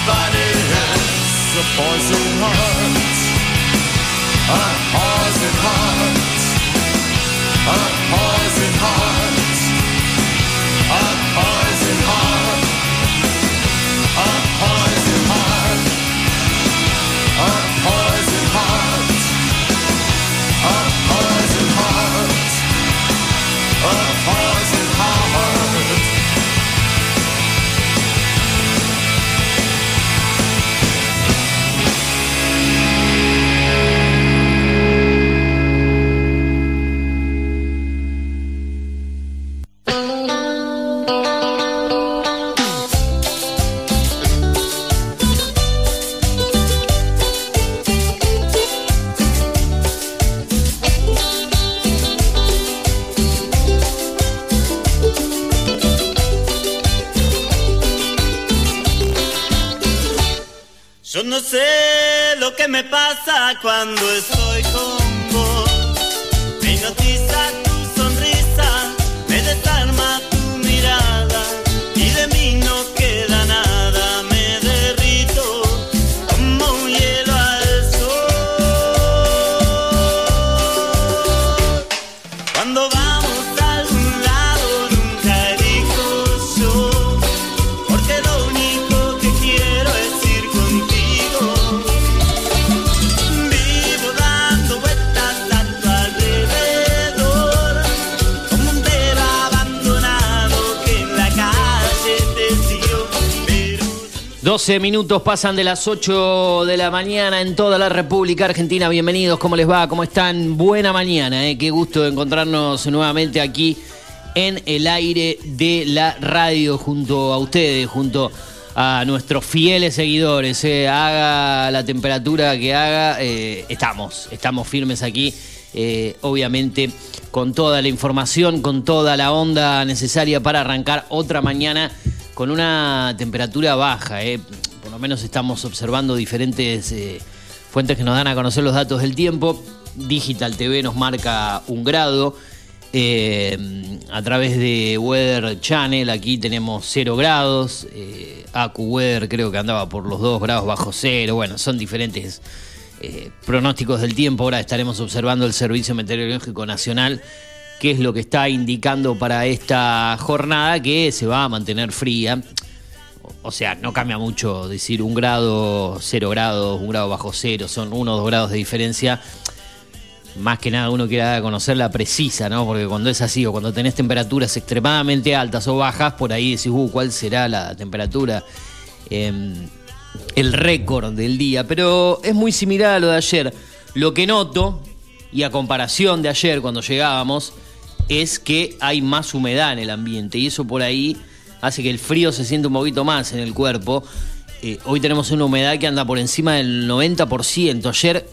Everybody has a poison heart. A poison heart. A poison heart. cuando estoy 12 minutos pasan de las 8 de la mañana en toda la República Argentina. Bienvenidos, ¿cómo les va? ¿Cómo están? Buena mañana, ¿eh? qué gusto encontrarnos nuevamente aquí en el aire de la radio junto a ustedes, junto a nuestros fieles seguidores. ¿eh? Haga la temperatura que haga, eh, estamos, estamos firmes aquí, obviamente con toda la información, con toda la onda necesaria para arrancar otra mañana con una temperatura baja. ¿eh? Por lo menos estamos observando diferentes eh, fuentes que nos dan a conocer los datos del tiempo. Digital TV nos marca un grado. Eh, a través de Weather Channel aquí tenemos 0 grados. Eh, AcuWeather creo que andaba por los 2 grados bajo cero. Bueno, son diferentes pronósticos del tiempo. Ahora estaremos observando el Servicio Meteorológico Nacional qué es lo que está indicando para esta jornada que se va a mantener fría. O sea, no cambia mucho decir un grado, cero grados, un grado bajo cero, son uno o dos grados de diferencia. Más que nada uno quiere conocer la precisa, ¿no? Porque cuando es así o cuando tenés temperaturas extremadamente altas o bajas, por ahí decís, uh, ¿cuál será la temperatura? Eh, el récord del día. Pero es muy similar a lo de ayer. Lo que noto, y a comparación de ayer cuando llegábamos, es que hay más humedad en el ambiente y eso por ahí hace que el frío se sienta un poquito más en el cuerpo. Eh, hoy tenemos una humedad que anda por encima del 90%. Ayer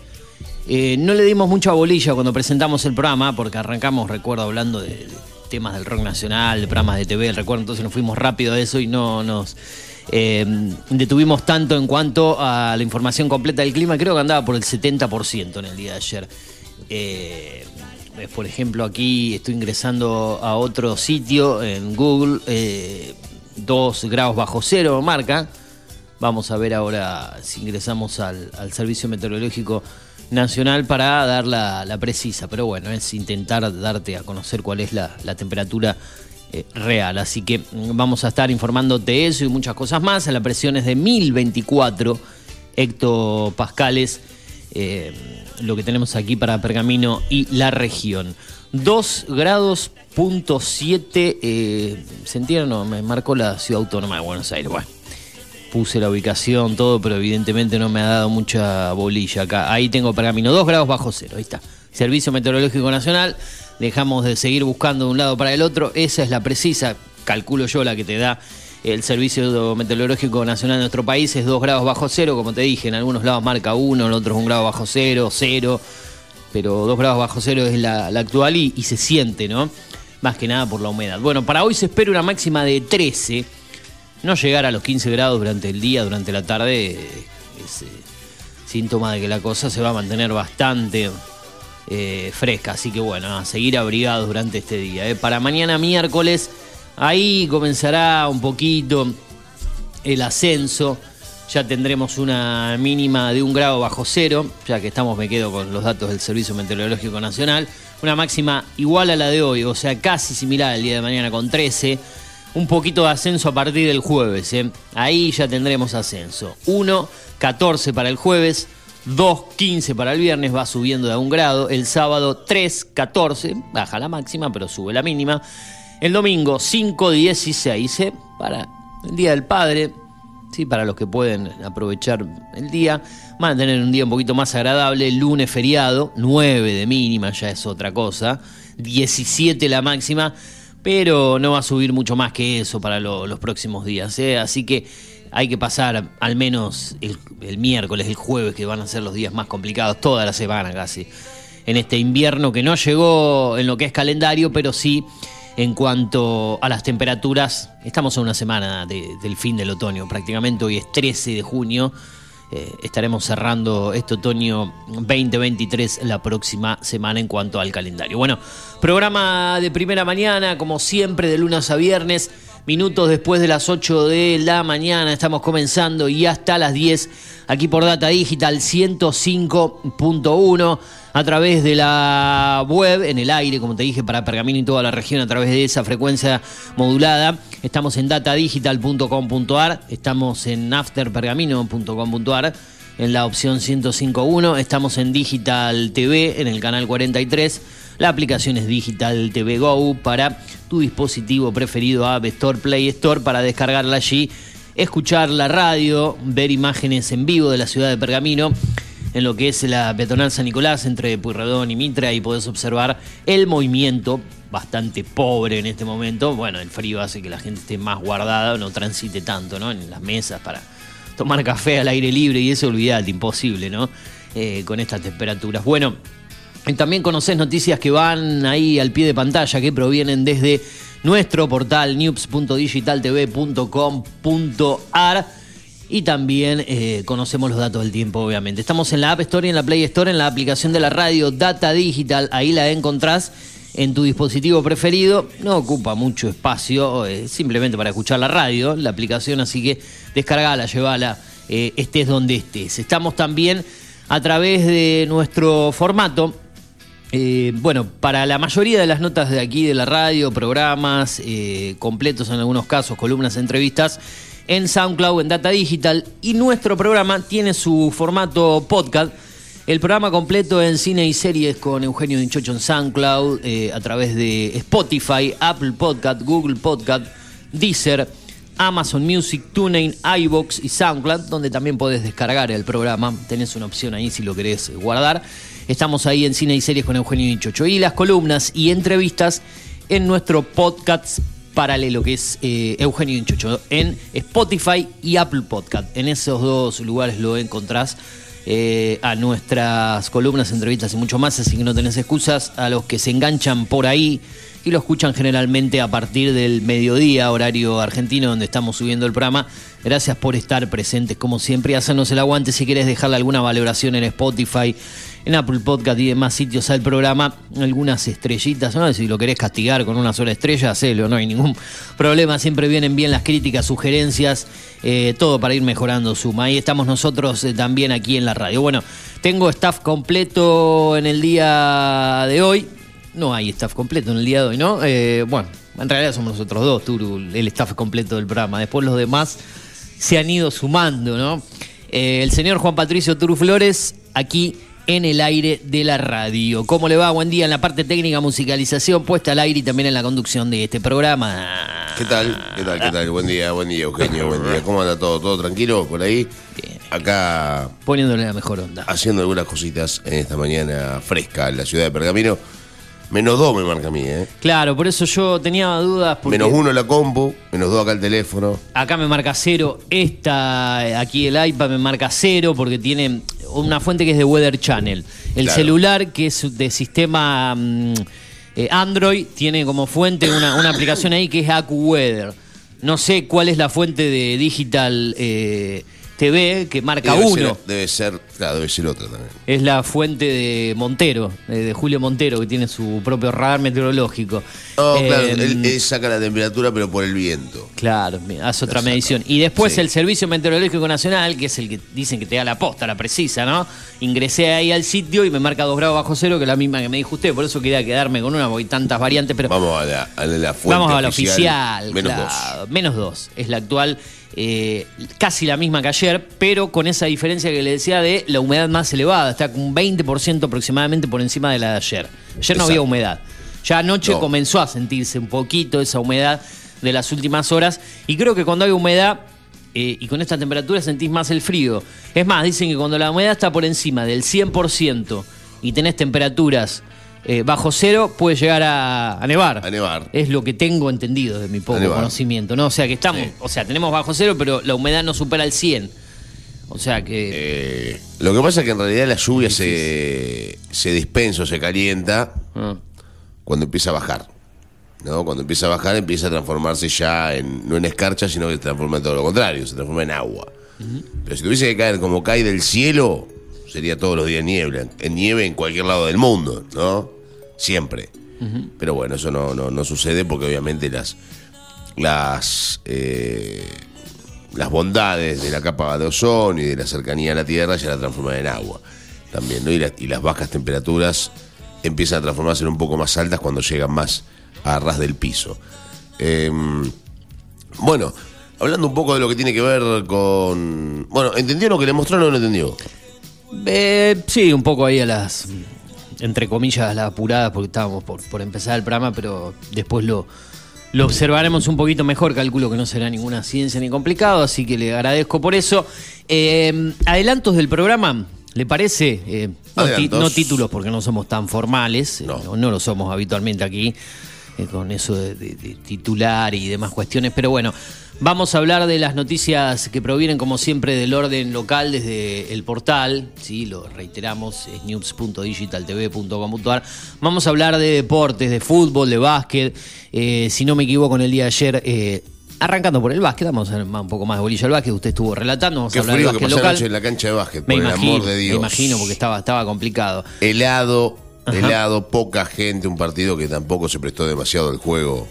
eh, no le dimos mucha bolilla cuando presentamos el programa, porque arrancamos, recuerdo, hablando de, temas del rock nacional, de programas de TV, recuerdo, entonces nos fuimos rápido a eso y no nos eh, detuvimos tanto en cuanto a la información completa del clima. Creo que andaba por el 70% en el día de ayer. Eh, por ejemplo, aquí estoy ingresando a otro sitio en Google, eh, 2 grados bajo cero marca. Vamos a ver ahora si ingresamos al, Servicio Meteorológico Nacional para dar la, precisa. Pero bueno, es intentar darte a conocer cuál es la, temperatura eh, real. Así que vamos a estar informándote eso y muchas cosas más. La presión es de 1024 hectopascales. Eh, lo que tenemos aquí para Pergamino y la región. 2 grados punto 7 eh. No, me marcó la ciudad autónoma de Buenos Aires. Bueno, puse la ubicación, todo, pero evidentemente no me ha dado mucha bolilla acá. Ahí tengo Pergamino, 2 grados bajo cero. Ahí está. Servicio Meteorológico Nacional. Dejamos de seguir buscando de un lado para el otro. Esa es la precisa, calculo yo, la que te da el Servicio Meteorológico Nacional de nuestro país es 2 grados bajo cero, como te dije, en algunos lados marca 1, en otros 1 grado bajo cero, 0, pero 2 grados bajo cero es la, actual y, y, se siente, ¿no? Más que nada por la humedad. Bueno, para hoy se espera una máxima de 13, no llegar a los 15 grados durante el día, durante la tarde, es eh, síntoma de que la cosa se va a mantener bastante eh, fresca, así que bueno, a seguir abrigados durante este día. ¿eh? Para mañana miércoles Ahí comenzará un poquito el ascenso. Ya tendremos una mínima de un grado bajo cero, ya que estamos, me quedo con los datos del Servicio Meteorológico Nacional. Una máxima igual a la de hoy, o sea, casi similar al día de mañana con 13. Un poquito de ascenso a partir del jueves. ¿eh? Ahí ya tendremos ascenso. 1, 14 para el jueves. 2, 15 para el viernes, va subiendo de un grado. El sábado 3, 14, baja la máxima, pero sube la mínima. El domingo 5.16 ¿eh? para el Día del Padre, ¿sí? para los que pueden aprovechar el día. Van a tener un día un poquito más agradable. Lunes feriado, 9 de mínima, ya es otra cosa. 17 la máxima, pero no va a subir mucho más que eso para lo, los próximos días. ¿eh? Así que hay que pasar al menos el, el miércoles, el jueves, que van a ser los días más complicados, toda la semana casi. En este invierno que no llegó en lo que es calendario, pero sí en cuanto a las temperaturas, estamos a una semana de, del fin del otoño, prácticamente hoy es 13 de junio. Eh, estaremos cerrando este otoño 2023 la próxima semana en cuanto al calendario. Bueno, programa de primera mañana, como siempre, de lunes a viernes, minutos después de las 8 de la mañana, estamos comenzando y hasta las 10 aquí por Data Digital 105.1 a través de la web, en el aire, como te dije, para Pergamino y toda la región, a través de esa frecuencia modulada. Estamos en datadigital.com.ar, estamos en afterpergamino.com.ar, en la opción 105.1, estamos en Digital TV, en el canal 43. La aplicación es Digital TV Go para tu dispositivo preferido, App Store, Play Store, para descargarla allí escuchar la radio, ver imágenes en vivo de la ciudad de Pergamino en lo que es la peatonal San Nicolás entre Puyredón y Mitra y podés observar el movimiento bastante pobre en este momento. Bueno, el frío hace que la gente esté más guardada, no transite tanto, ¿no? En las mesas para tomar café al aire libre y eso, olvidate, imposible, ¿no? Eh, con estas temperaturas. Bueno, también conocés noticias que van ahí al pie de pantalla, que provienen desde nuestro portal news.digitaltv.com.ar y también eh, conocemos los datos del tiempo, obviamente. Estamos en la App Store y en la Play Store, en la aplicación de la radio Data Digital, ahí la encontrás en tu dispositivo preferido. No ocupa mucho espacio, eh, simplemente para escuchar la radio, la aplicación, así que descargala, llevala, eh, estés donde estés. Estamos también a través de nuestro formato. Bueno, para la mayoría de las notas de aquí de la radio, programas completos en algunos casos, columnas, entrevistas, en SoundCloud, en Data Digital, y nuestro programa tiene su formato podcast el programa completo en cine y series con Eugenio Dinchocho en SoundCloud, eh, a través de Spotify, Apple Podcast, Google Podcast, Deezer, Amazon Music, TuneIn, iBox y SoundCloud, donde también podés descargar el programa. Tenés una opción ahí si lo querés guardar. Estamos ahí en cine y series con Eugenio Dinchocho. Y las columnas y entrevistas en nuestro podcast paralelo, que es eh, Eugenio Dinchocho, en Spotify y Apple Podcast. En esos dos lugares lo encontrás eh, a nuestras columnas, entrevistas y mucho más, así que no tenés excusas. A los que se enganchan por ahí y lo escuchan generalmente a partir del mediodía, horario argentino, donde estamos subiendo el programa. Gracias por estar presentes, como siempre, hacernos el aguante. Si querés dejarle alguna valoración en Spotify, en Apple Podcast y demás sitios al programa, algunas estrellitas, ¿no? Si lo querés castigar con una sola estrella, hacelo, no hay ningún problema. Siempre vienen bien las críticas, sugerencias, eh, todo para ir mejorando Suma. Ahí estamos nosotros eh, también aquí en la radio. Bueno, tengo staff completo en el día de hoy. No hay staff completo en el día de hoy, ¿no? Eh, bueno, en realidad somos nosotros dos, Turu, el staff completo del programa. Después los demás se han ido sumando, ¿no? el señor Juan Patricio Turu Flores, aquí en el aire de la radio. ¿Cómo le va? Buen día en la parte técnica, musicalización puesta al aire y también en la conducción de este programa. ¿Qué tal? ¿Qué tal? ¿Qué tal? Buen día, buen día, Eugenio. Buen día. ¿Cómo anda todo? ¿Todo tranquilo por ahí? Bien. Acá Poniéndole la mejor onda. haciendo algunas cositas en esta mañana fresca en la ciudad de Pergamino. Menos dos me marca a mí, ¿eh? Claro, por eso yo tenía dudas. Porque Menos uno la compu, menos dos acá el teléfono. Acá me marca cero. Esta, aquí el iPad me marca cero porque tiene una fuente que es de Weather Channel. El Claro. celular, que es de sistema mm, eh, Android, tiene como fuente una, una aplicación ahí que es AccuWeather. No sé cuál es la fuente de Digital eh, TV que marca Debe uno. ser- debe ser, claro, debe ser otra también. Es la fuente de Montero, de, de Julio Montero, que tiene su propio radar meteorológico. No, Eh, claro, él, él saca la temperatura pero por el viento. Claro, hace otra medición. Y después Sí. el Servicio Meteorológico Nacional, que es el que dicen que te da la posta, la precisa, ¿no? Ingresé ahí al sitio y me marca 2 grados bajo cero, que es la misma que me dijo usted. Por eso quería quedarme con una, porque hay tantas variantes, pero Vamos a la, a la fuente vamos a la oficial. Menos claro. dos. Menos dos. Es la actual, eh, casi la misma que ayer, pero con esa diferencia que le decía de la humedad más elevada. Está con un 20% aproximadamente por encima de la de ayer. Ayer no había humedad. Ya anoche No. comenzó a sentirse un poquito esa humedad de las últimas horas. Y creo que cuando hay humedad eh, y con esta temperatura sentís más el frío. Es más, dicen que cuando la humedad está por encima del 100% y tenés temperaturas eh, bajo cero, puede llegar a, a nevar. A nevar. Es lo que tengo entendido de mi poco conocimiento, ¿no? O sea que estamos, Sí. o sea, tenemos bajo cero, pero la humedad no supera el 100. O sea que Eh, lo que pasa es que en realidad la lluvia se, se dispensa o se calienta ah, cuando empieza a bajar. ¿no? Cuando empieza a bajar empieza a transformarse ya en, no en escarcha, sino que se transforma en todo lo contrario, se transforma en agua. Pero si tuviese que caer como cae del cielo, sería todos los días niebla, en nieve en cualquier lado del mundo, ¿no? Siempre. Pero bueno, eso no, no, no sucede porque obviamente las las eh, las bondades de la capa de ozono y de la cercanía a la Tierra ya la transforman en agua también, ¿no? Y, la- y las bajas temperaturas empiezan a transformarse en un poco más altas cuando llegan más a ras del piso. Em, bueno, hablando un poco de lo que tiene que ver con... Bueno, ¿entendió lo que le mostraron o no entendió? Eh, sí, un poco ahí a las, entre comillas, las apuradas, porque estábamos por, por empezar el programa, pero después lo, lo observaremos un poquito mejor. Calculo que no será ninguna ciencia ni complicado, así que le agradezco por eso. Eh, adelantos del programa, ¿le parece? Eh, no, ti- Adelantos. no títulos porque no somos tan formales, eh, No. no, no lo somos habitualmente aquí, eh, con eso de, de- de titular y demás cuestiones, pero bueno. Vamos a hablar de las noticias que provienen, como siempre, del orden local desde el portal. Sí, lo reiteramos, es news.digitaltv.com.ar. Vamos a hablar de deportes, de fútbol, de básquet. Eh, si no me equivoco, en el día de ayer, eh, arrancando por el básquet, vamos a un poco más de bolilla al básquet. Usted estuvo relatando, vamos Qué a hablar del frío que básquet local. anoche en la cancha de básquet, me por el amor de Dios. me imagino, porque estaba, estaba complicado. Helado, helado, poca gente, un partido que tampoco se prestó demasiado al juego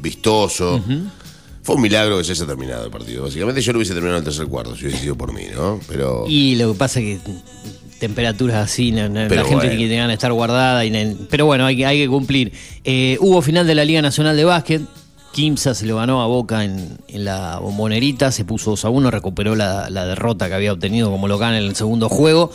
vistoso. Fue un milagro que se haya terminado el partido. Básicamente yo lo hubiese terminado en el tercer cuarto, si hubiese sido por mí, ¿no? Pero Y lo que pasa es que temperaturas así, no- no- la gente bueno. tiene que ganas de estar guardada. Y, pero bueno, hay que, hay que cumplir. Eh, hubo final de la Liga Nacional de Básquet. Kimsa se lo ganó a Boca en, en la bombonerita, se puso 2 a 1, recuperó la, la derrota que había obtenido como local en el segundo juego.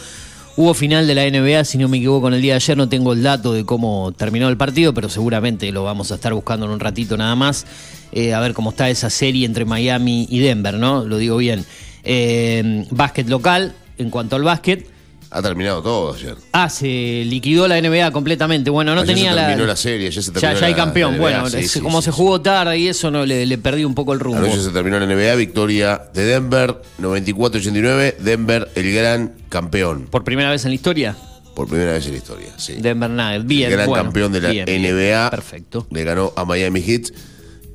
Hubo final de la NBA, si no me equivoco, en el día de ayer. No tengo el dato de cómo terminó el partido, pero seguramente lo vamos a estar buscando en un ratito nada más. Eh, a ver cómo está esa serie entre Miami y Denver, ¿no? Lo digo bien. Eh, básquet local, en cuanto al básquet. Ha terminado todo ayer. Ah, se liquidó la NBA completamente. Bueno, no Ayer tenía se la. terminó la serie, ayer se ya, terminó ya hay la- campeón. la NBA, bueno, sí, es- sí, como sí, se jugó tarde y eso no le, le perdí un poco el rumbo. Anoche se terminó la NBA, victoria de Denver, 94-89, Denver el gran campeón, Por primera vez en la historia, por primera vez en la historia, sí. Denver Nuggets. Bien, el gran bueno, campeón de la bien, bien. NBA. Perfecto. Le ganó a Miami Heat.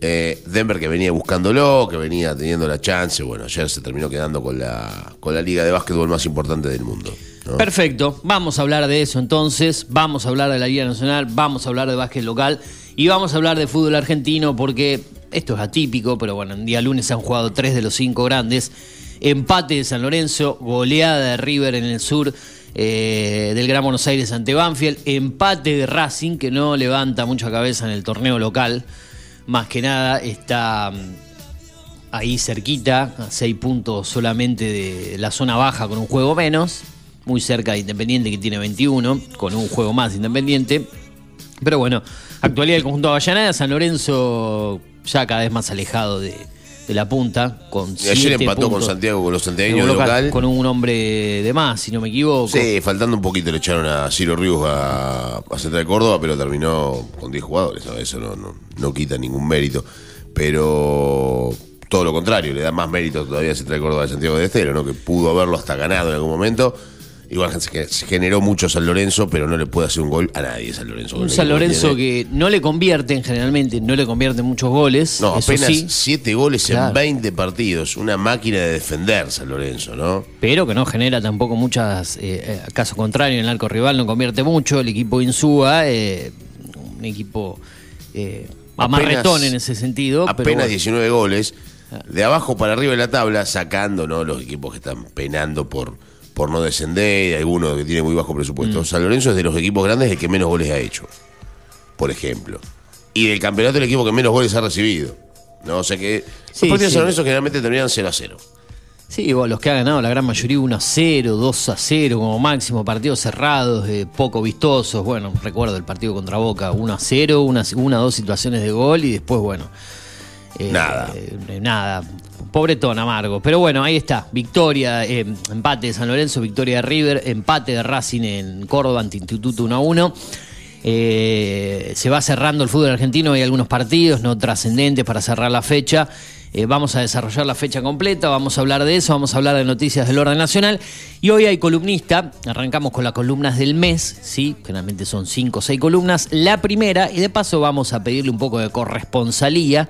Eh, Denver que venía buscándolo, que venía teniendo la chance. Bueno, ayer se terminó quedando con la, con la liga de básquetbol más importante del mundo. Perfecto, vamos a hablar de eso entonces, vamos a hablar de la Liga Nacional, vamos a hablar de básquet local y vamos a hablar de fútbol argentino porque esto es atípico, pero bueno, en día lunes han jugado tres de los cinco grandes, empate de San Lorenzo, goleada de River en el sur eh, del Gran Buenos Aires ante Banfield, empate de Racing que no levanta mucha cabeza en el torneo local, más que nada está... mm, ahí cerquita, a seis puntos solamente de la zona baja con un juego menos, muy cerca de Independiente que tiene 21, con un juego más Independiente. Pero bueno, actualidad del conjunto de Avellaneda, San Lorenzo ya cada vez más alejado de, de la punta, con Y ayer empató con Santiago, con los santiagueños de local. con un hombre de más, si no me equivoco. Sí, faltando un poquito le echaron a Ciro Ríos a, a Central de Córdoba, pero terminó con 10 jugadores. ¿no? Eso no, no, no quita ningún mérito. Pero todo lo contrario, le da más mérito todavía a Central de Córdoba de Santiago de Estero, ¿no? que pudo haberlo hasta ganado en algún momento. Igual se se generó mucho San Lorenzo, pero no le puede hacer un gol a nadie San Lorenzo. Un San Lorenzo que no le convierten generalmente, no le convierten muchos goles. No, apenas sí, 7 goles Claro. en 20 partidos. Una máquina de defender San Lorenzo, ¿no? pero que no genera tampoco muchas, eh, eh, caso contrario, en el arco rival no convierte mucho, el equipo Insúa, eh, un equipo eh, amarretón en ese sentido. pero apenas bueno. 19 goles. De abajo para arriba de la tabla, sacando ¿no? los equipos que están penando por, por no descender, y algunos que tienen muy bajo Mm. presupuesto. San Lorenzo es de los equipos grandes el que menos goles ha hecho, por ejemplo. Y del campeonato el equipo que menos goles ha recibido. ¿no? O sea que Sí, los partidos de. San Lorenzo generalmente terminan 0 a 0. Sí, bueno, los que ha ganado la gran mayoría 1 a 0, 2 a 0 como máximo, partidos cerrados, eh, poco vistosos. Bueno, recuerdo el partido contra Boca, 1 a 0, una, una o dos situaciones de gol y después, bueno. Eh, Nada. eh, nada. Pobretón, amargo. Pero bueno, ahí está. Victoria, eh, empate de San Lorenzo, victoria de River, empate de Racing en Córdoba ante Instituto 1 a 1. Eh, se va cerrando el fútbol argentino, hay algunos partidos no trascendentes para cerrar la fecha. Eh, vamos a desarrollar la fecha completa, vamos a hablar de eso, vamos a hablar de noticias del orden nacional. Y hoy hay columnista, arrancamos con las columnas del mes, ¿sí? generalmente son cinco o seis columnas. La primera, y de paso vamos a pedirle un poco de corresponsalía,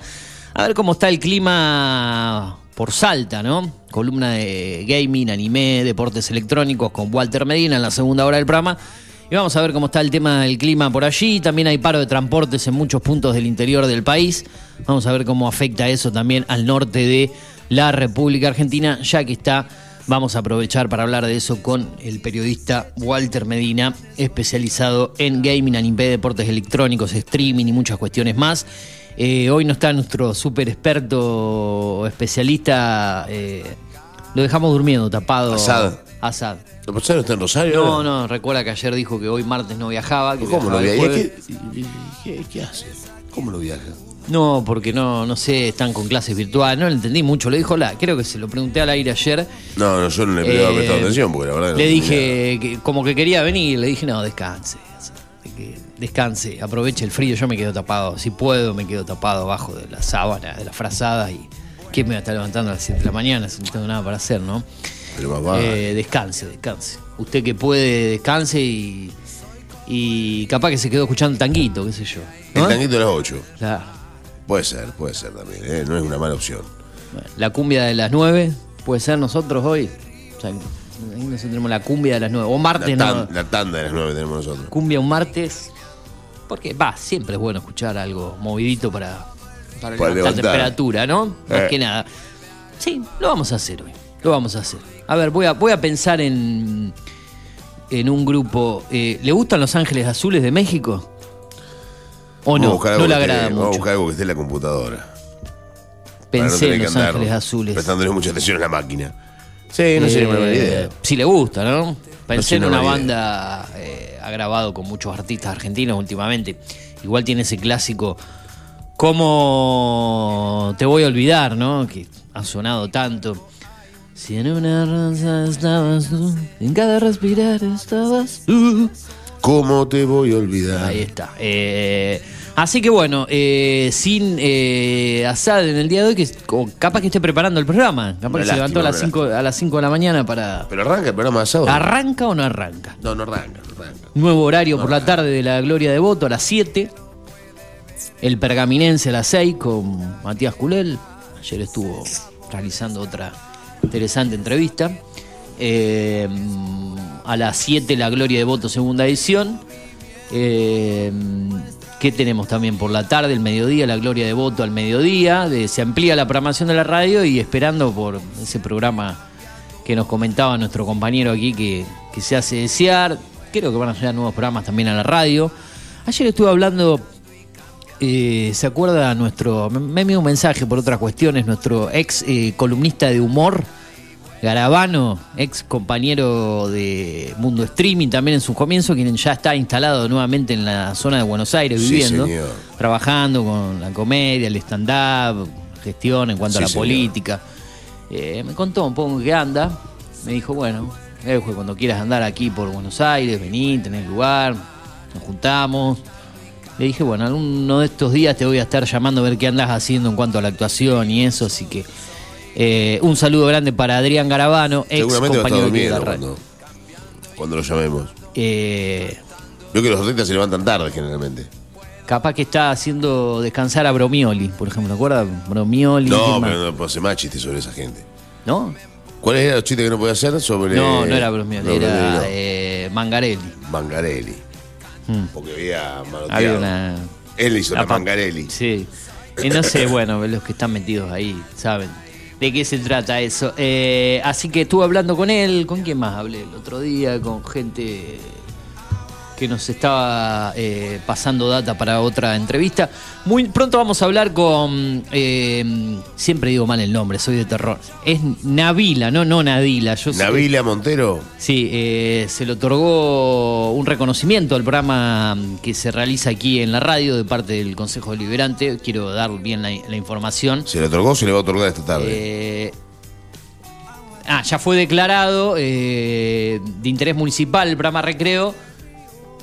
a ver cómo está el clima por Salta, ¿no? Columna de gaming, anime, deportes electrónicos con Walter Medina en la segunda hora del programa. Y vamos a ver cómo está el tema del clima por allí. También hay paro de transportes en muchos puntos del interior del país. Vamos a ver cómo afecta eso también al norte de la República Argentina, ya que está. Vamos a aprovechar para hablar de eso con el periodista Walter Medina, especializado en gaming, anime, deportes electrónicos, streaming y muchas cuestiones más. Eh, hoy no está nuestro súper experto especialista. eh, lo dejamos durmiendo, tapado. Asad. Asad. ¿Lo pasaron está en Rosario? No, ahora? no, recuerda que ayer dijo que hoy martes no viajaba. Que ¿Cómo no viajaba viaja? ¿Qué, qué, qué hace? ¿Cómo no viaja? No, porque no, no sé, están con clases virtuales. No lo entendí mucho. Lo dijo la. Creo que se lo pregunté al aire ayer. No, no, yo no le he Eh, prestado atención porque la verdad. no Le dije que, como que quería venir. Le dije, no, descanse. Que descanse, aproveche el frío. Yo me quedo tapado. Si puedo, me quedo tapado abajo de la sábana, de la frazada. Y ¿quién me va a estar levantando a las 7 de la mañana si no tengo nada para hacer, no? Pero más vale. Eh, descanse, descanse. Usted que puede, descanse y. Y capaz que se quedó escuchando tanguito, qué sé yo. El tanguito de las 8. Claro. Puede ser, puede ser también. ¿eh? No es una mala opción. Bueno, la cumbia de las 9 puede ser nosotros hoy. O sea, ahí nosotros tenemos la cumbia de las 9. O La, martes, tan- no. la tanda de las 9 tenemos nosotros. Cumbia un martes. Porque va, siempre es bueno escuchar algo movidito para, para, Para levantar levantar. temperatura, ¿no? Más Eh. que nada. Sí, lo vamos a hacer hoy. Lo vamos a hacer. A ver, voy a, voy a pensar en, en un grupo. eh, ¿Le gustan Los Ángeles Azules de México? ¿O no? No le que esté- agrada Vamos a buscar algo que esté en la computadora. no Pensé en Los Ángeles Azules. Prestándole mucha atención a la máquina. Sí, no sería una buena Eh, idea. Si le gusta, ¿no? Pensé en una banda, eh, ha grabado con muchos artistas argentinos últimamente. Igual tiene ese clásico, ¿Cómo te voy a olvidar, no? Que ha sonado tanto. Si en una rosa estabas tú, en cada respirar estabas tú. ¿Cómo te voy a olvidar? Ahí está. Eh, así que bueno, eh, sin eh, Asad en el día de hoy, que o capaz que esté preparando el programa. Capaz Una que se levantó a las, una 5, a las 5 de la mañana para... Pero arranca el programa de sábado. ¿Arranca o no arranca? No, no arranca, no arranca. Nuevo horario por la tarde de la Gloria de Voto a las 7. El Pergaminense a las 6 con Matías Culel. Ayer estuvo realizando otra interesante entrevista. Eh, a las 7 la Gloria de Voto segunda edición. Eh, ¿Qué tenemos también por la tarde, el mediodía, la Gloria de Voto al mediodía? Se amplía la programación de la radio y esperando por ese programa que nos comentaba nuestro compañero aquí que, que se hace desear. Creo que van a llegar nuevos programas también a la radio. Ayer estuve hablando, eh, ¿se acuerda nuestro, me, me envió un mensaje por otras cuestiones, nuestro ex eh, columnista de humor, Garabano, ex compañero de Mundo Streaming también en su comienzo, quien ya está instalado nuevamente en la zona de Buenos Aires Sí, viviendo, señor. trabajando con la comedia, el stand-up, gestión en cuanto a la señor. política. Eh, me contó un poco qué anda. Me dijo, bueno, cuando quieras andar aquí por Buenos Aires, vení, tenés lugar, nos juntamos. Le dije, bueno, alguno de estos días te voy a estar llamando a ver qué andás haciendo en cuanto a la actuación y eso, así que eh, un saludo grande para Adrián Garabano, ex Seguramente va a estar compañero de cuando, cuando lo llamemos. Eh, Veo que los artistas se levantan tarde generalmente. capaz que está haciendo descansar a Bromioli, por ejemplo, ¿te acuerdas? Bromioli. No, pero no puedo hacer más chistes sobre esa gente. ¿No? ¿Cuáles eran los chistes que no podía hacer sobre.? No, no era Bromioli, No, era no. eh, Mangarelli. Mangarelli. Hmm. Porque había manoteado. Había una. Él hizo la Mangarelli. Sí. Y no sé, bueno, los que están metidos ahí saben de qué se trata eso. Eh, así que estuve hablando con él. ¿Con quién más hablé el otro día? Con gente que nos estaba eh, pasando data para otra entrevista. Muy pronto vamos a hablar con. eh, siempre digo mal el nombre, soy de terror. Es Navila, no, no Nadila. Yo Navila Montero. Sí, eh, se le otorgó un reconocimiento al programa que se realiza aquí en la radio de parte del Consejo Deliberante. Quiero dar bien la, la información. ¿Se le otorgó o se le va a otorgar esta tarde? Ah, ya fue declarado eh, de interés municipal el programa Recreo.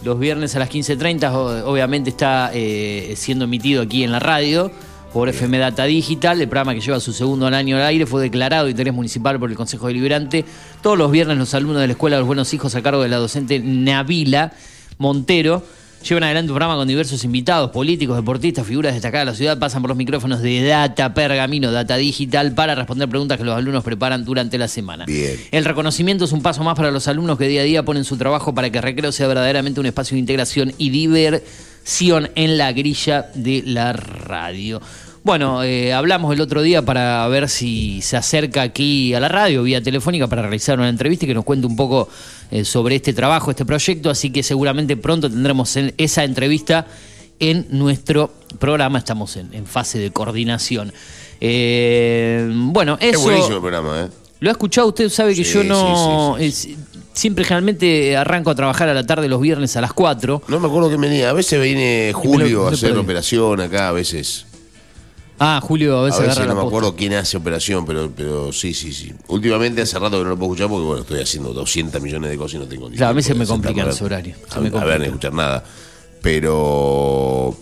Los viernes a las 15.30 o- obviamente está eh, siendo emitido aquí en la radio por FM Data Digital. El programa que lleva su segundo año al aire fue declarado de interés municipal por el Consejo Deliberante. Todos los viernes los alumnos de la Escuela de los Buenos Hijos a cargo de la docente Navila Montero llevan adelante un programa con diversos invitados, políticos, deportistas, figuras destacadas de la ciudad, pasan por los micrófonos de Data Pergamino, Data Digital, para responder preguntas que los alumnos preparan durante la semana. Bien. El reconocimiento es un paso más para los alumnos que día a día ponen su trabajo para que Recreo sea verdaderamente un espacio de integración y diversión en la grilla de la radio. Bueno, eh, hablamos el otro día para ver si se acerca aquí a la radio vía telefónica para realizar una entrevista y que nos cuente un poco eh, sobre este trabajo, este proyecto, así que seguramente pronto tendremos en- esa entrevista en nuestro programa. Estamos en, en fase de coordinación. Eh, bueno, eso... es buenísimo el programa, ¿eh? ¿Lo ha escuchado? Usted sabe que Sí, yo no. sí, sí, es- siempre generalmente arranco a trabajar a la tarde los viernes a las 4. No me acuerdo que venía. A veces viene Julio lo- a hacer operación acá, a veces. Ah, Julio a A veces, veces agarra no la me posta. acuerdo quién hace operación, pero, pero sí, sí, sí. Últimamente hace rato que no lo puedo escuchar porque bueno, estoy haciendo 200 millones de cosas y no tengo ni Claro, a mí se me sentarme complica a ver- ese horario, se A, me a ver, ni escuchar nada. Pero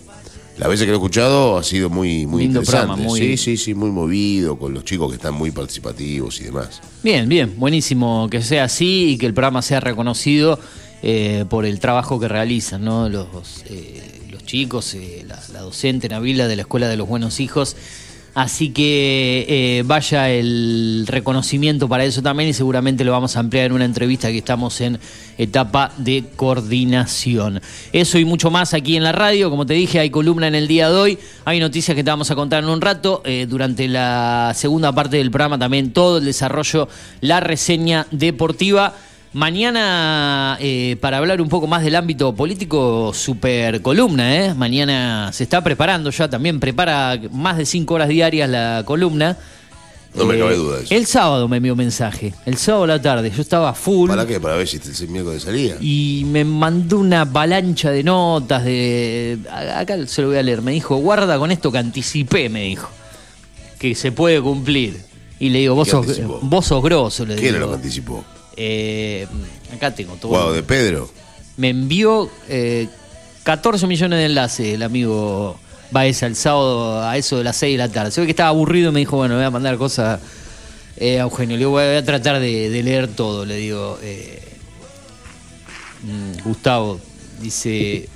las veces que lo he escuchado ha sido muy, muy Lindo interesante. programa, muy- Sí, sí, sí, muy movido, con los chicos que están muy participativos y demás. Bien, bien, buenísimo que sea así y que el programa sea reconocido eh, por el trabajo que realizan ¿no? los, eh, los chicos, eh, la, la docente Nabila de la Escuela de los Buenos Hijos. Así que eh, vaya el reconocimiento para eso también y seguramente lo vamos a ampliar en una entrevista que estamos en etapa de coordinación. Eso y mucho más aquí en la radio. Como te dije, hay columna en el día de hoy. Hay noticias que te vamos a contar en un rato. Eh, durante la segunda parte del programa también todo el desarrollo, la reseña deportiva. Mañana, eh, para hablar un poco más del ámbito político, super columna, ¿eh? Mañana se está preparando ya, también prepara más de cinco horas diarias la columna. No me Eh, cabe duda de eso. El sábado me envió mensaje, el sábado a la tarde, yo estaba full ¿Para qué? Para ver si el miércoles salía. y me mandó una avalancha de notas de acá se lo voy a leer me dijo guarda con esto que anticipé me dijo que se puede cumplir y le digo vos ¿Qué sos, anticipó? vos sos grosso le ¿Qué era digo lo que anticipó? Eh, acá tengo todo Guau, de Pedro. me envió eh, 14 millones de enlaces el amigo Baeza el sábado a eso de las 6 de la tarde se ve que estaba aburrido y me dijo bueno voy a mandar cosas eh, a Eugenio le digo voy a, tratar de, de leer todo le digo eh, Mm, Gustavo dice.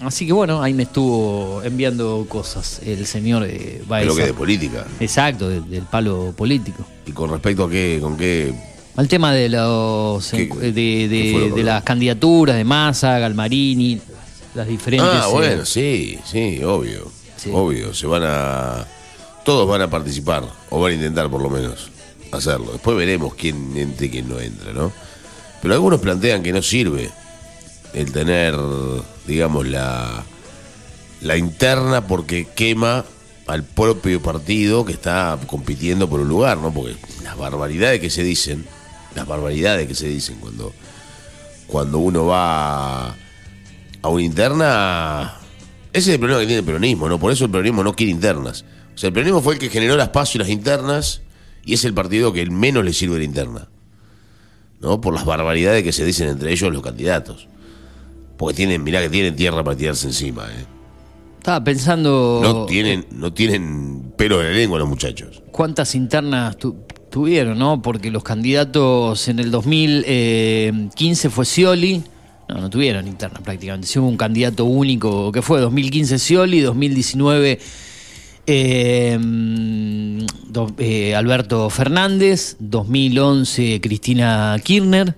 Así que bueno, ahí me estuvo enviando cosas el señor eh, Baeza. Pero que de política. Exacto, de- del palo político. ¿Y con respecto a qué? ¿Con qué? Al tema de los ¿Qué- encu- de, de- las candidaturas de Massa, Galmarini, las diferentes. Ah, eh, bueno, sí, sí, obvio. Sí. Obvio. Se van a. Todos van a participar, o van a intentar por lo menos hacerlo. Después veremos quién entra y quién no entra, ¿no? Pero algunos plantean que no sirve el tener, digamos, la, la interna porque quema al propio partido que está compitiendo por un lugar, ¿no? Porque las barbaridades que se dicen, las barbaridades que se dicen cuando, cuando uno va a una interna, ese es el problema que tiene el peronismo, ¿no? Por eso el peronismo no quiere internas. O sea, el peronismo fue el que generó las pasos y las internas y es el partido que el menos le sirve la interna. ¿No? Por las barbaridades que se dicen entre ellos los candidatos. Porque tienen, mirá que tienen tierra para tirarse encima, ¿eh? Estaba pensando. No tienen, no tienen pelo en la lengua los muchachos. cuántas internas tu- tuvieron, ¿no? Porque los candidatos en el 2015 fue Scioli. No, no tuvieron interna prácticamente. Sí hubo un candidato único que fue 2015 Scioli, 2019 eh, mm, do- eh, Alberto Fernández, 2011 Cristina Kirchner,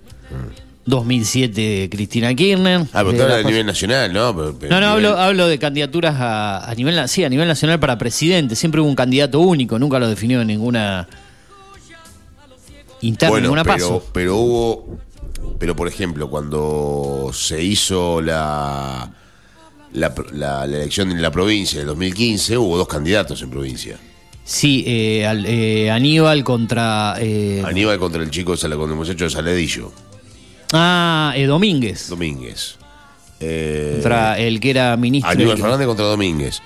2007 Cristina Kirchner. Ah, pero a nivel nacional, ¿no? Pero- pero no, no, nivel- hablo, hablo de candidaturas a, a nivel sí, a nivel nacional para presidente. Siempre hubo un candidato único, nunca lo definió en ninguna interna, Bueno, ninguna pero, paso. pero hubo. Pero por ejemplo, cuando se hizo la, la, la- la elección en la provincia del 2015, hubo dos candidatos en provincia. Sí, eh, al- eh, Aníbal contra. eh, Aníbal contra el chico, contra el muchacho de Saledillo, ah, eh, Domínguez. Domínguez. Contra el que era ministro. Aníbal de- Fernández contra Domínguez.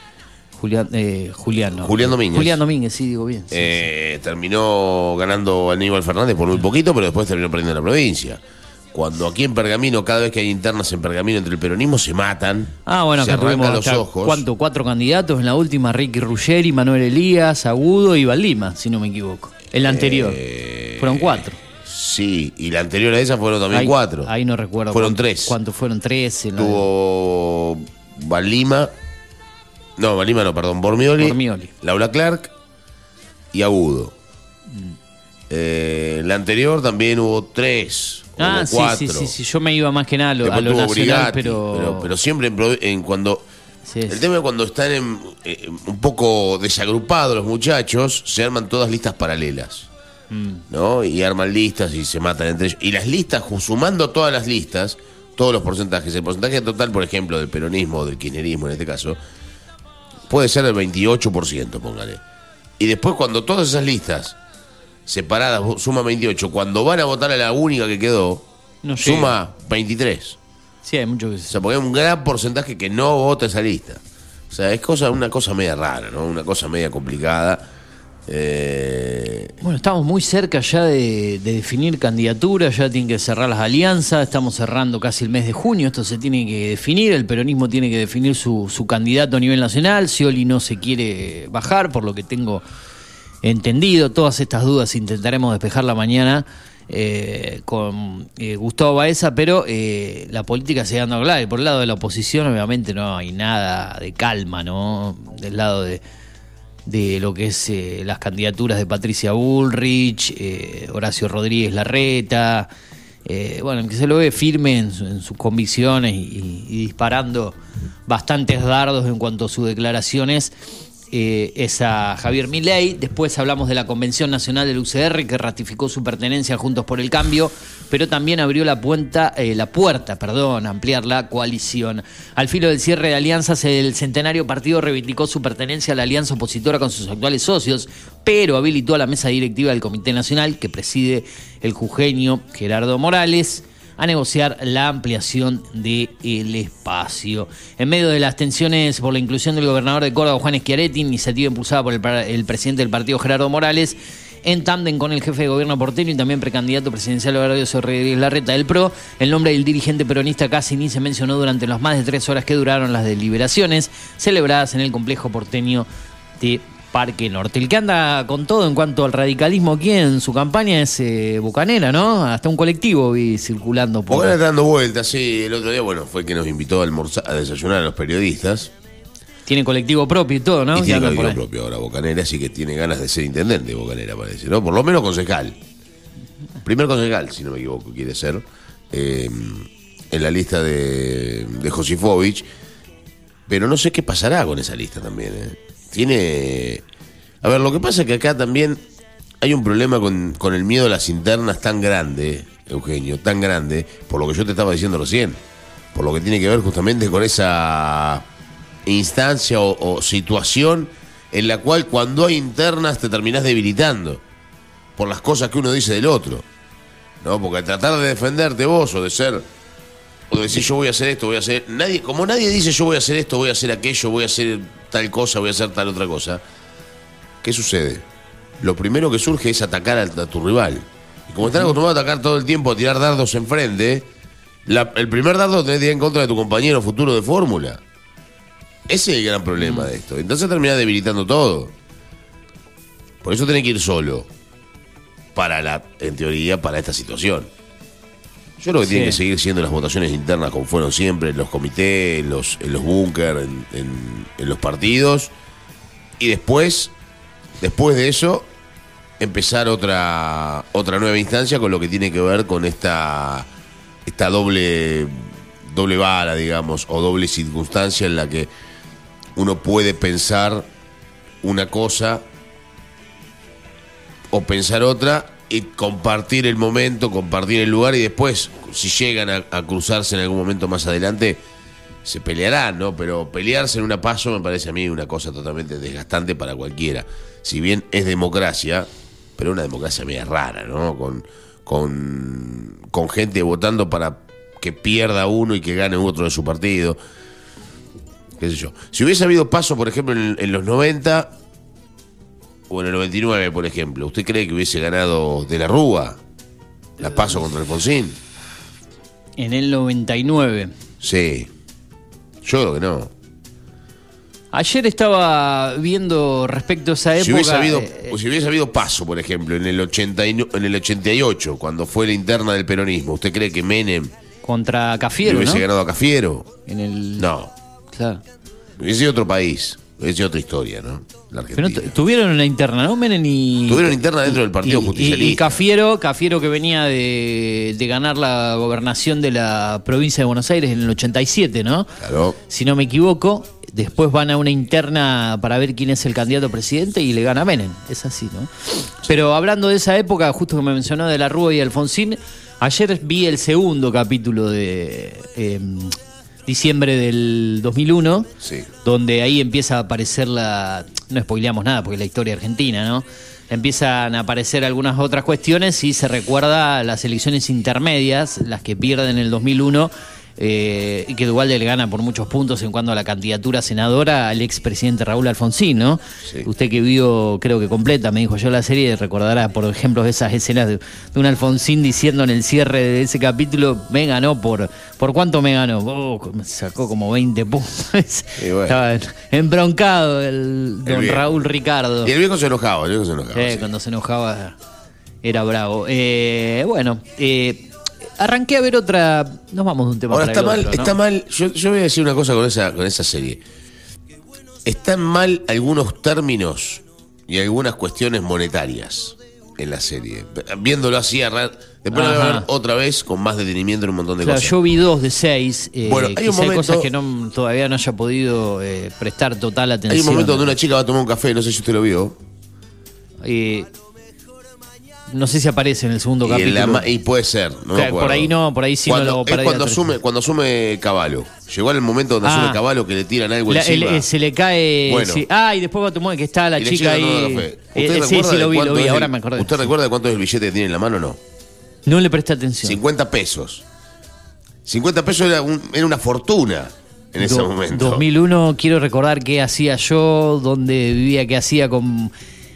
Julián, eh, Julián, no. Julián Domínguez. Julián Domínguez, sí, digo bien. sí, Eh, terminó ganando Aníbal Fernández por muy poquito, pero después terminó perdiendo la provincia. Cuando aquí en Pergamino, cada vez que hay internas en Pergamino entre el peronismo, se matan. Ah, bueno, se acá tuvimos los acá, ojos. ¿cuánto? Cuatro candidatos en la última, Ricky Ruggeri, Manuel Elías, Agudo y Valdima, si no me equivoco. En la anterior. Eh, Fueron cuatro. Sí, y la anterior a esa fueron también Ahí- cuatro. Ahí no recuerdo. Fueron cuánto- tres. ¿Cuántos fueron? Tres. Tuvo Balima. No, Balima no, perdón. Bormioli. Bormioli. Laura Clark y Agudo. Mm. Eh, la anterior también hubo tres. o Ah, hubo cuatro. sí, sí, sí. Yo me iba más que nada a lo, a nacional, Brigatti, pero... pero, pero siempre en, en cuando. Sí, el sí. tema es cuando están en, eh, un poco desagrupados los muchachos, se arman todas listas paralelas. Mm. ¿No? Y arman listas y se matan entre ellos. Y las listas, sumando todas las listas, todos los porcentajes, el porcentaje total, por ejemplo, del peronismo, del kirchnerismo en este caso, puede ser el 28%, póngale. Y después cuando todas esas listas separadas suman 28, cuando van a votar a la única que quedó, No suma 23. Sí, hay mucho que O sea, porque hay un gran porcentaje que no vota esa lista. O sea, es cosa, una cosa media rara, ¿no? Una cosa media complicada. Eh, Bueno, estamos muy cerca ya de, de definir candidaturas, ya tienen que cerrar las alianzas, estamos cerrando casi el mes de junio, esto se tiene que definir, el peronismo tiene que definir su, candidato a nivel nacional, Scioli no se quiere bajar, por lo que tengo entendido, todas estas dudas intentaremos despejarla mañana eh, con eh, Gustavo Baeza, pero la política se anda a hablar, y por el lado de la oposición obviamente no hay nada de calma, ¿no? Del lado de de lo que es eh, las candidaturas de Patricia Bullrich, eh, Horacio Rodríguez Larreta, eh, bueno, que se lo ve firme en, su- en sus convicciones y, y disparando bastantes dardos en cuanto a sus declaraciones. Eh, es a Javier Milei. Después hablamos de la Convención Nacional del UCR que ratificó su pertenencia a Juntos por el Cambio, pero también abrió la, puerta, eh, la puerta, perdón, a ampliar la coalición. Al filo del cierre de alianzas, el centenario partido reivindicó su pertenencia a la alianza opositora con sus actuales socios, pero habilitó a la mesa directiva del Comité Nacional que preside el jujeño Gerardo Morales a negociar la ampliación del espacio. En medio de las tensiones por la inclusión del gobernador de Córdoba, Juan Schiaretti, iniciativa impulsada por el, presidente del partido Gerardo Morales, en tándem con el jefe de gobierno porteño y también precandidato presidencial Horacio Rodríguez Larreta del PRO, el nombre del dirigente peronista casi ni se mencionó durante las más de tres horas que duraron las deliberaciones celebradas en el complejo porteño de Parque Norte. El que anda con todo en cuanto al radicalismo aquí en su campaña es eh, Bucanera, ¿no? Hasta un colectivo vi circulando por... Porque dando vueltas, sí. El otro día, bueno, fue que nos invitó a, almorzar, a desayunar a los periodistas. Tiene colectivo propio y todo, ¿no? y tiene colectivo propio ahora, Bocanera, así que tiene ganas de ser intendente de Bocanera, parece, ¿no? Por lo menos concejal. Primer concejal, si no me equivoco, quiere ser. eh, en la lista de, de Josifovich. Pero no sé qué pasará con esa lista también, ¿eh? Tiene. A ver, lo que pasa es que acá también hay un problema con, con el miedo a las internas tan grande, Eugenio, tan grande, por lo que yo te estaba diciendo recién. Por lo que tiene que ver justamente con esa instancia o, situación en la cual cuando hay internas te terminás debilitando por las cosas que uno dice del otro. ¿No? Porque tratar de defenderte vos o de ser o de decir yo voy a hacer esto, voy a hacer. Nadie, como nadie dice yo voy a hacer esto, voy a hacer aquello, voy a hacer tal cosa, voy a hacer tal otra cosa, ¿qué sucede? Lo primero que surge es atacar a, a tu rival. Y como están acostumbrados a atacar todo el tiempo, a tirar dardos enfrente, la- el primer dardo tenés que ir en contra de tu compañero futuro de fórmula. Ese es el gran problema de esto. Entonces termina debilitando todo. Por eso tenés que ir solo. Para la, en teoría, para esta situación. Yo creo que Sí. tienen que seguir siendo las votaciones internas como fueron siempre, en los comités, en los, en los búnker, en, en- en los partidos. Y después, después de eso, empezar otra, otra nueva instancia con lo que tiene que ver con esta, esta doble, doble vara, digamos, o doble circunstancia en la que uno puede pensar una cosa o pensar otra y compartir el momento, compartir el lugar y después, si llegan a, cruzarse en algún momento más adelante, se pelearán, ¿no? Pero pelearse en una paso me parece a mí una cosa totalmente desgastante para cualquiera. Si bien es democracia, pero una democracia media rara, ¿no? Con, con, con gente votando para que pierda uno y que gane otro de su partido. ¿Qué sé yo? Si hubiese habido paso, por ejemplo, en los 90 o en el 99, por ejemplo, ¿usted cree que hubiese ganado de la Rúa la paso contra Alfonsín? En el 99. Sí. Yo creo que no. Ayer estaba viendo respecto a esa época. Si hubiese, habido, eh, si hubiese habido paso, por ejemplo, en el, 80 y no- en el 88, cuando fue la interna del peronismo, ¿usted cree que Menem contra Cafiero, hubiese ¿no? ganado a Cafiero? En el... No. Claro. Hubiese sido otro país. Hubiese sido otra historia, ¿no? La Pero Argentina. tuvieron una interna, ¿no? Menem y... Tuvieron interna dentro del Partido y- y- Justicialista. Y, Cafiero, Cafiero que venía de, de ganar la gobernación de la provincia de Buenos Aires en el 87, ¿no? Claro. Si no me equivoco, después van a una interna para ver quién es el candidato a presidente y le gana Menem. Es así, ¿no? Pero hablando de esa época, justo que me mencionó de la Rúa y Alfonsín, ayer vi el segundo capítulo de eh, diciembre del 2001 Sí. donde ahí empieza a aparecer la... No spoileamos nada porque es la historia argentina, ¿no? Empiezan a aparecer algunas otras cuestiones y se recuerda las elecciones intermedias, las que pierden en el 2001 eh, y que Duvalde le gana por muchos puntos en cuanto a la candidatura senadora al expresidente Raúl Alfonsín, ¿no? Sí. Usted que vio, creo que completa, me dijo yo la serie, recordará, por ejemplo, esas escenas de, de un Alfonsín diciendo en el cierre de ese capítulo, me ganó por... ¿Por cuánto me ganó? Oh, me sacó como 20 puntos. Bueno. Estaba embroncado el don viejo. Raúl Ricardo. Y el viejo se enojaba, el viejo se enojaba. Sí, sí. cuando se enojaba era bravo. Eh, bueno, eh, arranqué a ver otra. Nos vamos de un tema Ahora para está el mal, otro, ¿no? está mal. Yo, yo voy a decir una cosa con esa, con esa serie. Están mal algunos términos y algunas cuestiones monetarias en la serie. Viéndolo así, después lo voy a ver otra vez con más detenimiento en un montón de Claro, cosas. yo vi dos de seis. Eh, Bueno, hay un momento- cosas que no, todavía no haya podido eh, prestar total atención. Hay un momento donde una chica va a tomar un café, no sé si usted lo vio. Eh, no sé si aparece en el segundo Y, en capítulo. la y puede ser. no por ahí no, por ahí sí no Cuando- lo Es cuando asume, cuando asume Caballo. Llegó el momento donde Ah. asume Caballo que le tiran algo La- encima. se le cae. Bueno. sí. Ah, y después va a tomar que está la Y chica ahí. café. Eh, ¿Usted eh, sí, sí, lo vi, lo vi, ahora el- me acordé. ¿Usted recuerda cuánto es el billete que tiene en la mano o no? No le presté atención. 50 pesos. 50 pesos era, un- era una fortuna en ese Do- momento. 2001, quiero recordar qué hacía yo, dónde vivía, qué hacía con...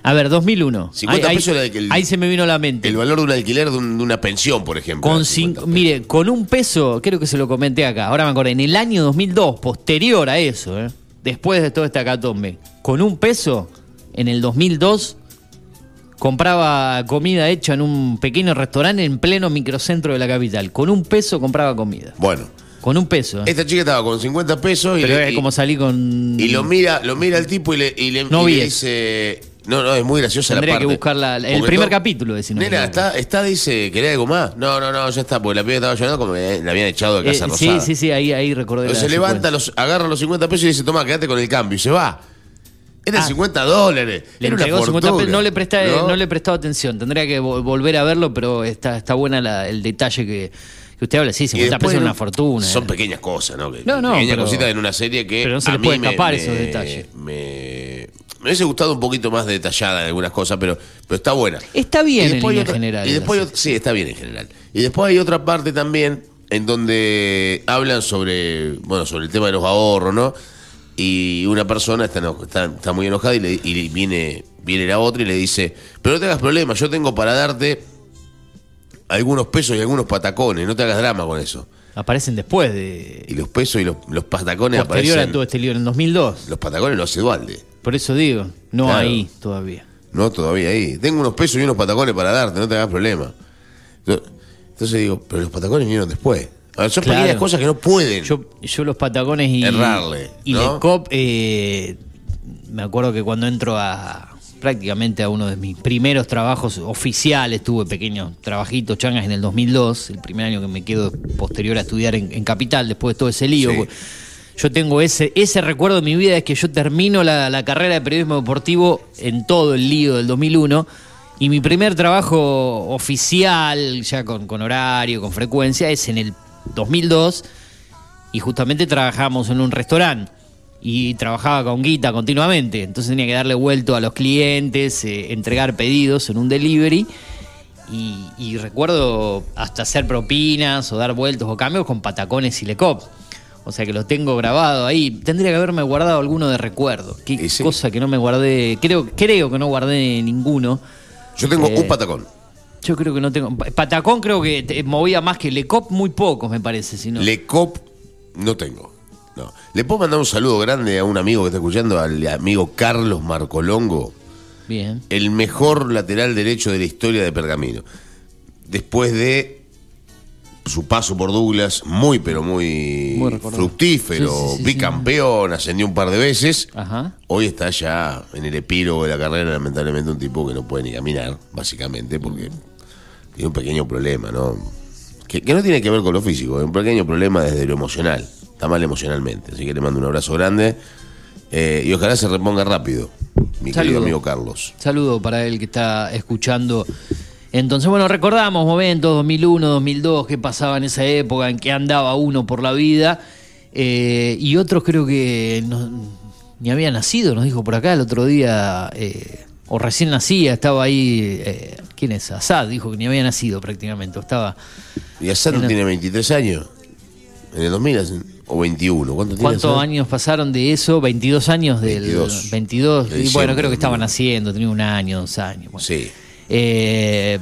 A ver, 2001. 50 ahí, pesos era el- ahí se me vino a la mente. El valor de un alquiler de, un- de una pensión, por ejemplo. con cinco, 50 pesos. mire, con un peso, creo que se lo comenté acá, ahora me acordé, en el año 2002, posterior a eso, ¿eh? después de todo este acatombe, con un peso, en el 2002, compraba comida hecha en un pequeño restaurante en pleno microcentro de la capital. Con un peso compraba comida. Bueno, Con un peso. ¿eh? esta chica estaba con 50 pesos y, Pero le, es como salí con... y lo mira lo mira el tipo y le, y le, No y vi le eso. dice... No, no, es muy graciosa Tendría la que parte. buscar la- el Porque primer todo- capítulo, de si no me Nena, equivoco. está, está, dice, ¿querés algo más? No, no, no, ya está, porque la piba estaba llorando como que la habían echado de Eh, casa sí, rosada. sí, sí, ahí, ahí recordé Entonces la se levanta, secuencia. los, agarra los 50 pesos y dice, toma, quédate con el cambio. Y se va. Eran Ah. 50 dólares. Le Era una entregó 50 fortuna. pesos, no le, presté, ¿No? no le he prestado atención. Tendría que vo- volver a verlo, pero está, está buena la- el detalle que, que usted habla. Sí, Y 50 después pesos es una fortuna. Son eh. pequeñas cosas, ¿no? Que- No, no, Pequeñas pero- cositas en una serie que. pero no se le puede escapar me- esos detalles. Me, me hubiese gustado un poquito más detallada en algunas cosas, pero, pero está buena. Está bien en general, Y después, sí, está bien en general. Y después hay otra parte también en donde hablan sobre, bueno, sobre el tema de los ahorros, ¿no? Y una persona está, está, está muy enojada y, le, y viene, viene la otra y le dice, pero no te hagas problema, yo tengo para darte algunos pesos y algunos patacones, no te hagas drama con eso. Aparecen después de. Y los pesos y los, los patacones Posterior aparecen. a todo este libro, en 2002. Los patacones los hace Dualde. Por eso digo, no Claro. ahí todavía. No, todavía ahí. Tengo unos pesos y unos patacones para darte, no te hagas problema. Entonces, digo, pero los patacones vinieron después. Ver, son Claro. pequeñas cosas que no pueden. Yo, yo los patacones y. Errarle, Y ¿no? Lecop, eh, me acuerdo que cuando entro a prácticamente a uno de mis primeros trabajos oficiales, tuve pequeños trabajitos, changas en el 2002, el primer año que me quedo posterior a estudiar en, en Capital, después de todo ese lío. Sí. Yo tengo ese, ese recuerdo de mi vida, es que yo termino la, la carrera de periodismo deportivo en todo el lío del 2001. Y mi primer trabajo oficial, ya con, con horario, con frecuencia, es en el 2002 y justamente trabajábamos en un restaurante y trabajaba con guita continuamente, entonces tenía que darle vuelto a los clientes, eh, entregar pedidos en un delivery y, y recuerdo hasta hacer propinas o dar vueltos o cambios con patacones y lecop. O sea que lo tengo grabado ahí. Tendría que haberme guardado alguno de recuerdo. Qué sí. cosa que no me guardé. Creo, creo que no guardé ninguno. Yo tengo Eh, un patacón. Yo creo que no tengo. Patacón creo que movía más que Lecop, muy pocos me parece. Si no. Le Cop no tengo. No. Le puedo mandar un saludo grande a un amigo que está escuchando, al amigo Carlos Marcolongo, Bien. el mejor lateral derecho de la historia de Pergamino. Después de su paso por Douglas, muy pero muy, fructífero, Sí, sí, sí, sí. bicampeón, ascendió un par de veces. Ajá. Hoy está ya en el epílogo de la carrera, lamentablemente un tipo que no puede ni caminar, básicamente, porque tiene un pequeño problema, ¿no? Que, que no tiene que ver con lo físico, es un pequeño problema desde lo emocional. Está mal emocionalmente, así que le mando un abrazo grande eh, y ojalá se reponga rápido, mi querido Saludo. amigo Carlos. Saludo para él que está escuchando. Entonces, bueno, recordamos momentos 2001, 2002, qué pasaba en esa época, en que andaba uno por la vida. eh, y otros creo que no- ni había nacido, nos dijo por acá el otro día, eh, o recién nacía, estaba ahí. eh, ¿Quién es? Asad dijo que ni había nacido prácticamente. Estaba. Y Asad no tiene 23 años. En el 2000 hace- o 21. ¿Cuánto? ¿Cuántos años pasaron de eso? 22 años del 22. 22. De y bueno, creo que estaban 2000. haciendo, tenía un año, dos años. bueno. Sí. Eh,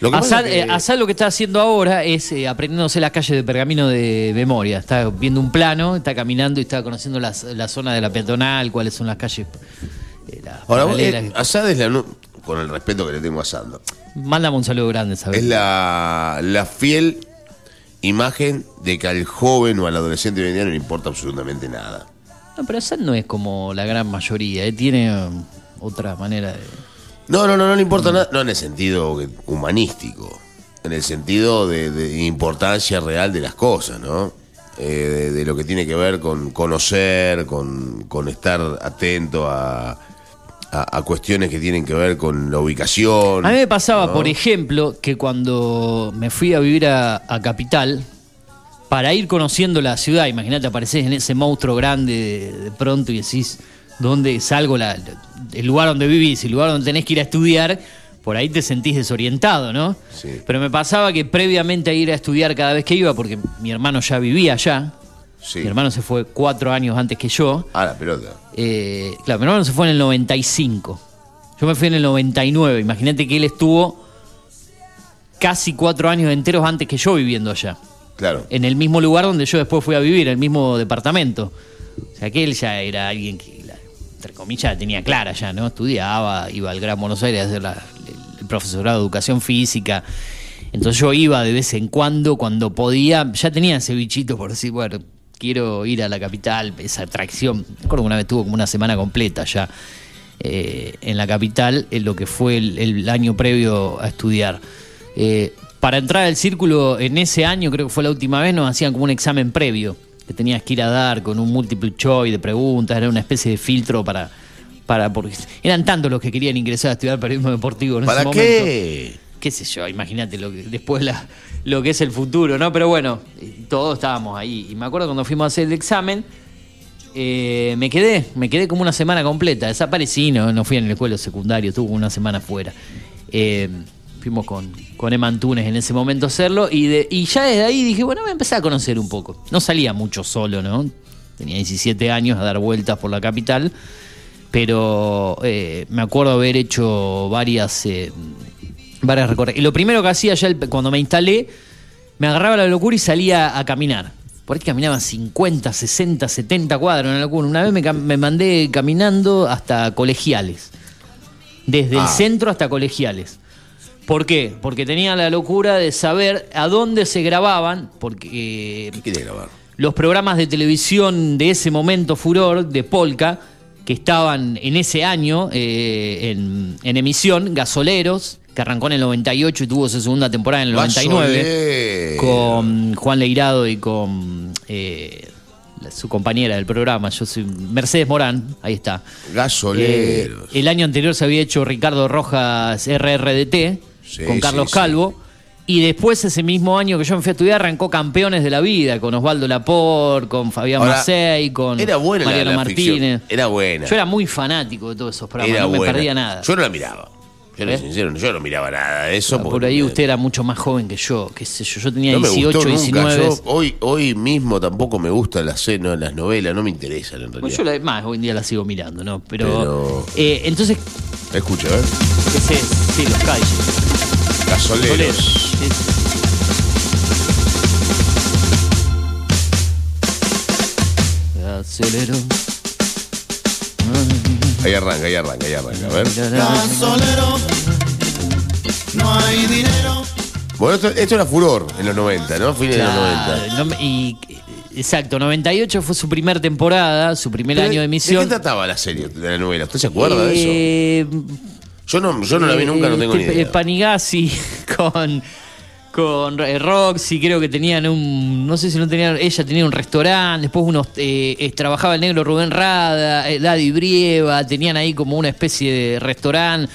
Lo que es que- eh, lo que está haciendo ahora es eh, aprendiéndose las calles de pergamino de memoria. Está viendo un plano, está caminando y está conociendo las- la zona de la peatonal, cuáles son las calles. las Ahora, vos, Assad es la. Con el respeto que le tengo a Assad, ¿no? Mándame un saludo grande, ¿sabes? Es la, la fiel imagen de que al joven o al adolescente hoy en día no le importa absolutamente nada. No, pero Assad no es como la gran mayoría, eh, tiene um, otra manera de. No, no, no, no le importa nada. No en el sentido humanístico. En el sentido de, de importancia real de las cosas, ¿no? Eh, de, de lo que tiene que ver con conocer, con, con estar atento a, a- a cuestiones que tienen que ver con la ubicación. A mí me pasaba, ¿no? por ejemplo, que cuando me fui a vivir a, a Capital, para ir conociendo la ciudad, imagínate, apareces en ese monstruo grande de, de pronto y decís, ¿dónde salgo? La, el lugar donde vivís, el lugar donde tenés que ir a estudiar, por ahí te sentís desorientado, ¿no? Sí. Pero me pasaba que previamente a ir a estudiar cada vez que iba, porque mi hermano ya vivía allá, Sí. mi hermano se fue cuatro años antes que yo, Ah, la pelota. eh, claro, mi hermano se fue en el 95. Yo me fui en el 99. Imagínate que él estuvo casi cuatro años enteros antes que yo viviendo allá. Claro. En el mismo lugar donde yo después fui a vivir, el mismo departamento. O sea que él ya era alguien que, entre comillas, la tenía clara ya, ¿no? Estudiaba, iba al Gran Buenos Aires a hacer la- el profesorado de educación física. Entonces yo iba de vez en cuando, cuando podía, ya tenía ese bichito por decir, bueno, quiero ir a la capital, esa atracción. Me acuerdo que una vez tuvo como una semana completa ya eh, en la capital, en lo que fue el, el año previo a estudiar. Eh, para entrar al círculo en ese año, creo que fue la última vez, nos hacían como un examen previo, que tenías que ir a dar con un multiple choice de preguntas, era una especie de filtro para... para porque eran tantos los que querían ingresar a estudiar periodismo deportivo en ese ¿Para momento qué? sé yo, imagínate después lo que es el futuro, ¿no? Pero bueno, todos estábamos ahí. Y me acuerdo cuando fuimos a hacer el examen, eh, me quedé, me quedé como una semana completa. Desaparecí, no, no fui en el escuela secundario, estuve una semana fuera. Eh, fuimos con, con Emma Antunes en ese momento a hacerlo y, ya desde ahí dije, bueno, a empezar a conocer un poco. No salía mucho solo, ¿no? Tenía 17 años a dar vueltas por la capital, pero eh, me acuerdo haber hecho varias, varias recorridas. Y lo primero que hacía ya el- cuando me instalé, me agarraba la locura y salía a caminar. Por ahí caminaba 50, 60, 70 cuadros, una locura. Una vez me, me mandé caminando hasta colegiales. Desde el Ah. centro hasta colegiales. ¿Por qué? Porque tenía la locura de saber a dónde se grababan, porque ¿Qué quiere grabar? los programas de televisión de ese momento furor de Polka, que estaban en ese año eh, en, en emisión, Gasoleros, que arrancó en el 98 y tuvo su segunda temporada en el 99, Gasolero. con Juan Leirado y con eh, su compañera del programa, yo soy Mercedes Morán, ahí está. Eh, Gasoleros. el año anterior se había hecho Ricardo Rojas RRDT Sí, con Carlos sí, sí. Calvo. Y después, ese mismo año que yo me fui a estudiar, arrancó Campeones de la Vida con Osvaldo Lapor, con Fabián Ahora, Macei, con era buena Mariano la Martínez. ficción. Era buena. Yo era muy fanático de todos esos programas, Era no me perdía nada. Yo no la miraba. Yo ¿Eh? soy sincero, yo no miraba nada de eso. Por porque ahí usted era mucho más joven que yo, qué sé yo. Yo tenía no me 18, gustó nunca. 19. Yo hoy, hoy mismo tampoco me gustan las, no, las novelas, no me interesan en realidad. Pues yo la, más, hoy en día la sigo mirando, ¿no? Pero, Pero- eh, entonces, Escucha, ese, sí, los calles. Gasoleros. Acelero. Ahí arranca, ahí arranca, ahí arranca. A ver. Gasolero, no hay dinero. Bueno, esto, esto era furor en los 90, ¿no? Fines de los 90. Claro, no me- y, exacto, 98 fue su primer temporada, su primer Pero, año de ¿De emisión. qué trataba la serie, de la novela? ¿Usted se acuerda de eso? Eh, Yo no, yo no la vi nunca, no tengo ni este, idea. eh, Panigasi con, con eh, Roxy, creo que tenían un. No sé si no tenían. Ella tenía un restaurante, después unos. eh, trabajaba el negro Rubén Rada, eh, Daddy Brieva, tenían ahí como una especie de restaurante.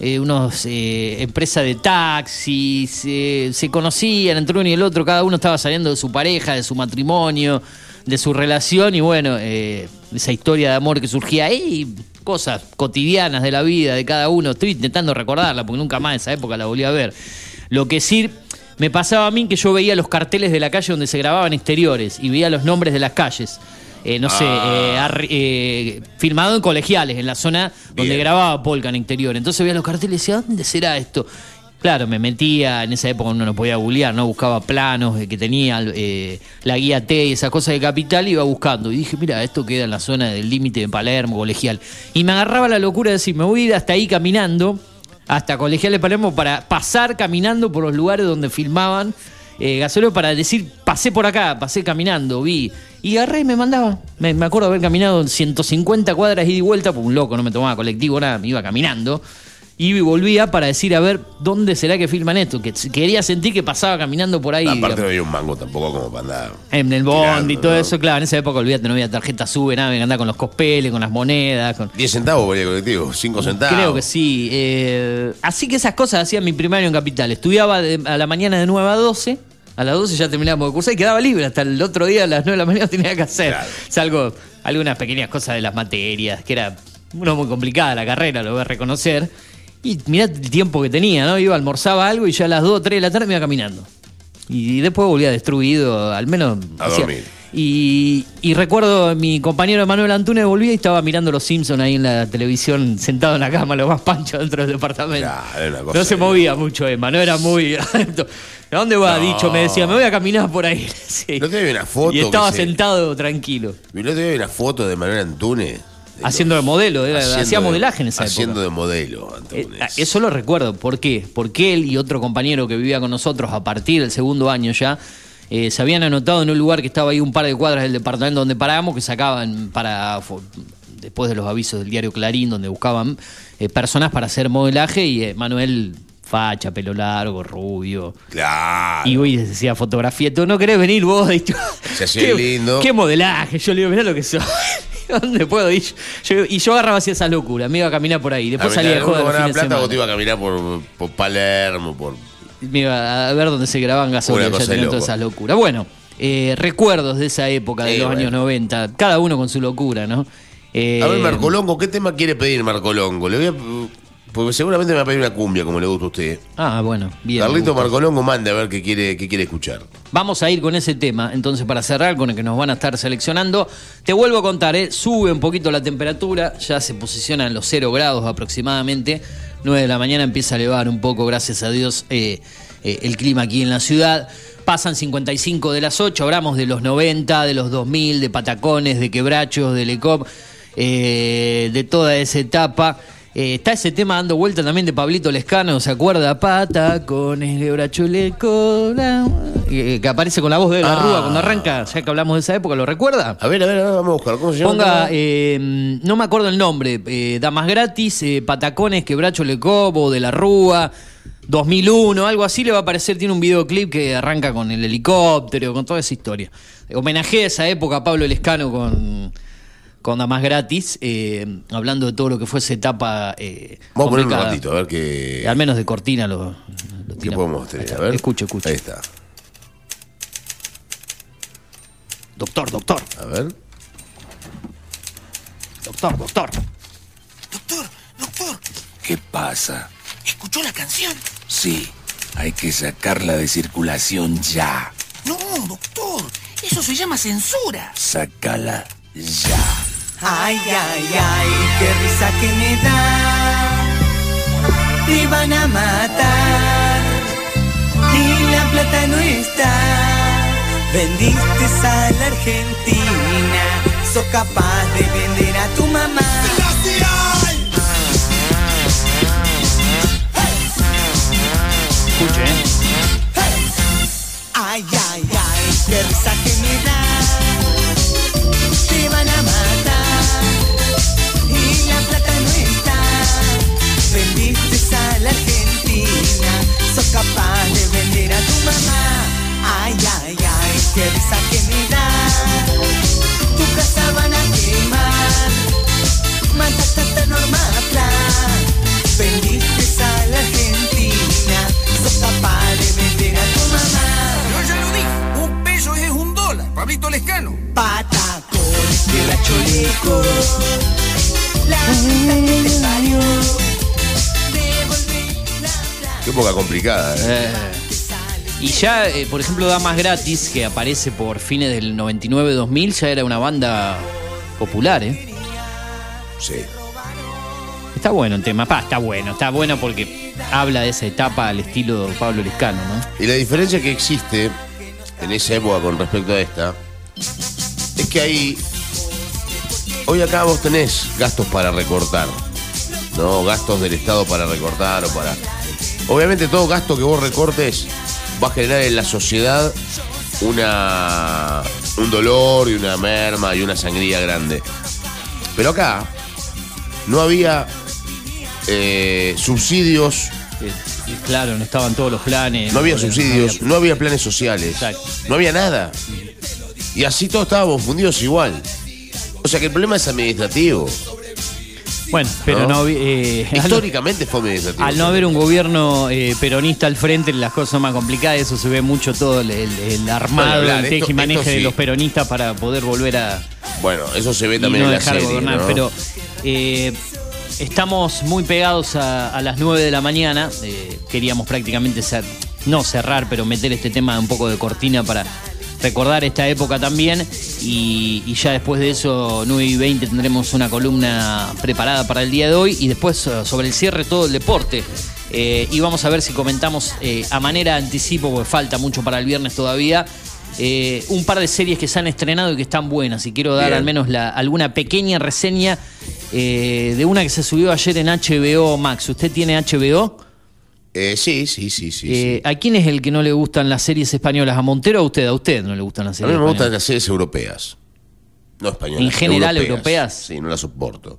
eh, unos eh, de taxis, eh, se conocían entre uno y el otro, cada uno estaba saliendo de su pareja, de su matrimonio, de su relación y bueno, esa historia de amor que surgía ahí, cosas cotidianas de la vida de cada uno, estoy intentando recordarla porque nunca más en esa época la volví a ver. Lo que sí me pasaba a mí que yo veía los carteles de la calle donde se grababan exteriores y veía los nombres de las calles. Eh, no sé, eh, arri- eh, filmado en colegiales, en la zona donde Bien. grababa Polka en exterior. Entonces veía los carteles y decía, ¿dónde será esto? Claro, me metía, en esa época uno no podía googlear, ¿no? Buscaba planos eh, que tenía eh, la guía T y esas cosas de capital, y iba buscando. Y dije, mira, esto queda en la zona del límite de Palermo, colegial. Y me agarraba la locura de decir, me voy a ir hasta ahí caminando, hasta colegial de Palermo, para pasar caminando por los lugares donde filmaban eh, para decir, pasé por acá, pasé caminando, vi. Y agarré y me mandaba. Me, me acuerdo haber caminado 150 cuadras ida y vuelta, porque un loco, no me tomaba colectivo, nada, me iba caminando. Y volvía para decir, a ver, ¿dónde será que filman esto? Que quería sentir que pasaba caminando por ahí. Aparte no había un mango tampoco como para andar. En el bond y todo ¿no? eso, claro, en esa época, olvídate, no había tarjeta sube, nada, andaba con los cospeles, con las monedas, con... 10 centavos valía el colectivo, 5 centavos. Creo que sí. eh, así que esas cosas hacía mi primario en Capital. Estudiaba de- a la mañana de 9 a 12. A las 12 ya terminábamos de cursar y quedaba libre. Hasta el otro día a las 9 de la mañana tenía que hacer. Claro. Salvo algunas pequeñas cosas de las materias, que era uno muy complicada la carrera, lo voy a reconocer. Y mirá el tiempo que tenía, ¿no? Iba, almorzaba algo y ya a las 2 o 3 de la tarde me iba caminando. Y después volvía destruido, al menos. A dormir. Y, y recuerdo mi compañero Manuel Antunes volvía y estaba mirando Los Simpsons ahí en la televisión, sentado en la cama, lo más pancho dentro del departamento. Claro, no se movía mucho, Emma, no era muy. ¿A dónde va? No. Dicho, me decía, me voy a caminar por ahí. Sí. Día vi una foto Y estaba que se- sentado tranquilo, otro día vi una foto de Manuel Antunes. Haciendo de modelo, era- haciendo hacía de- modelaje en esa Haciendo época. de modelo, Eh, Antunes. eso lo recuerdo. ¿Por qué? Porque él y otro compañero que vivía con nosotros a partir del segundo año ya eh, se habían anotado en un lugar que estaba ahí un par de cuadras del departamento donde parábamos, que sacaban para. Después de los avisos del diario Clarín, donde buscaban eh, personas para hacer modelaje, y eh, Manuel, facha, pelo largo, rubio. Claro. Y hoy decía fotografía, ¿tú no querés venir vos? Y yo, Se hacía ¿qué, lindo. ¿Qué modelaje? Yo le digo, mirá lo que soy. ¿Dónde puedo ir? Yo- y yo agarraba así esa locura, me iba a caminar por ahí. Después salía de joda uno los ganaba fines de plata o semana. te iba a caminar por, por Palermo, por. Me iba a ver dónde se grababan gasolina, Una ya cosa de tenían todas loco. esas locuras. Bueno, eh, recuerdos de esa época, de Sí, los bueno. años 90, cada uno con su locura, ¿no? Eh, A ver, Marcolongo, ¿qué tema quiere pedir Marcolongo? Le voy a. Porque seguramente me va a pedir una cumbia, como le gusta a usted. Ah, bueno, bien. Carlito. Marcolongo mande a ver qué quiere, qué quiere escuchar. Vamos a ir con ese tema, entonces para cerrar, con el que nos van a estar seleccionando. Te vuelvo a contar, ¿eh? sube un poquito la temperatura, ya se posiciona en los 0 grados aproximadamente. 9 de la mañana empieza a elevar un poco, gracias a Dios, eh, eh, el clima aquí en la ciudad. Pasan 55 de las 8, hablamos de los 90, de los 2000, de Patacones, de Quebrachos, de Lecop, eh, de toda esa etapa. Eh, está ese tema dando vuelta también de Pablito Lescano, ¿se acuerda? Patacones, Quebracho, Lecop, la- eh, que aparece con la voz de la Ah. Rúa cuando arranca, ya que hablamos de esa época, ¿lo recuerda? A ver, a ver, a ver, vamos a buscar. ¿Cómo se llama? Ponga, eh, no me acuerdo el nombre, eh, Damas Gratis, eh, Patacones, Quebracho Lecobo, de la Rúa, 2001, algo así le va a aparecer, tiene un videoclip que arranca con el helicóptero, con toda esa historia. Homenajea a esa época a Pablo Lescano con, con Damas Gratis, eh, hablando de todo lo que fue esa etapa eh, Vamos a poner un ratito, a ver qué, Al menos de cortina lo, lo qué podemos tener. A ver. Escucho, escucho. Ahí está. Doctor, doctor, A ver. doctor, doctor. Doctor, doctor, ¿Qué pasa? ¿escuchó la canción? Sí, hay que sacarla de circulación ya. No, doctor, eso se llama censura. Sácala ya. Ay, ay, ay, qué risa que me da. Te van a matar y la plata no está. Vendiste a la Argentina, sos capaz de vender a tu mamá. Escuche, Pablito Lescano. Patacones, leco. La puta que te la plata Qué época complicada, ¿eh? Eh, Y ya, eh, por ejemplo, Damas Gratis, que aparece por fines del 99-2000, ya era una banda popular, ¿eh? Sí. Está bueno el tema, pa, está bueno, está bueno porque habla de esa etapa al estilo de Pablo Lescano, ¿no? Y la diferencia que existe en esa época con respecto a esta es que hay. Hoy acá vos tenés gastos para recortar, ¿no? Gastos del Estado para recortar o para. Obviamente, todo gasto que vos recortes va a generar en la sociedad una. un dolor y una merma y una sangría grande. Pero acá no había eh, subsidios claro, no estaban todos los planes. no había subsidios, no había planes sociales, Exacto. no había nada. Y así todos estábamos fundidos igual. O sea que el problema es administrativo. Bueno, pero ¿No? no, eh, Históricamente fue administrativo. Al no haber un gobierno eh, peronista al frente, las cosas son más complicadas. Eso se ve mucho todo el, el- el armado, Bueno, el teje y maneje sí. de los peronistas para poder volver a Bueno, eso se ve también no en la dejar serie. gobernar. ¿no? Pero eh, estamos muy pegados a, las 9 de la mañana. Eh, queríamos prácticamente no cerrar, pero meter este tema un poco de cortina para recordar esta época también. Y, ya después de eso, 9 y 20, tendremos una columna preparada para el día de hoy. Y después, sobre el cierre, todo el deporte. Eh, y vamos a ver si comentamos eh, a manera anticipo, porque falta mucho para el viernes todavía. Eh, un par de series que se han estrenado y que están buenas. Y quiero dar Bien. al menos la- alguna pequeña reseña eh, de una que se subió ayer en HBO Max. ¿Usted tiene HBO? Eh, sí, sí, sí, sí. Eh, sí. ¿A quién es el que no le gustan las series españoles? ¿A Montero o a usted? A usted no le gustan las A series mí me gustan españolas. las series europeas. No españolas. En general, europeas. Sí, no las soporto.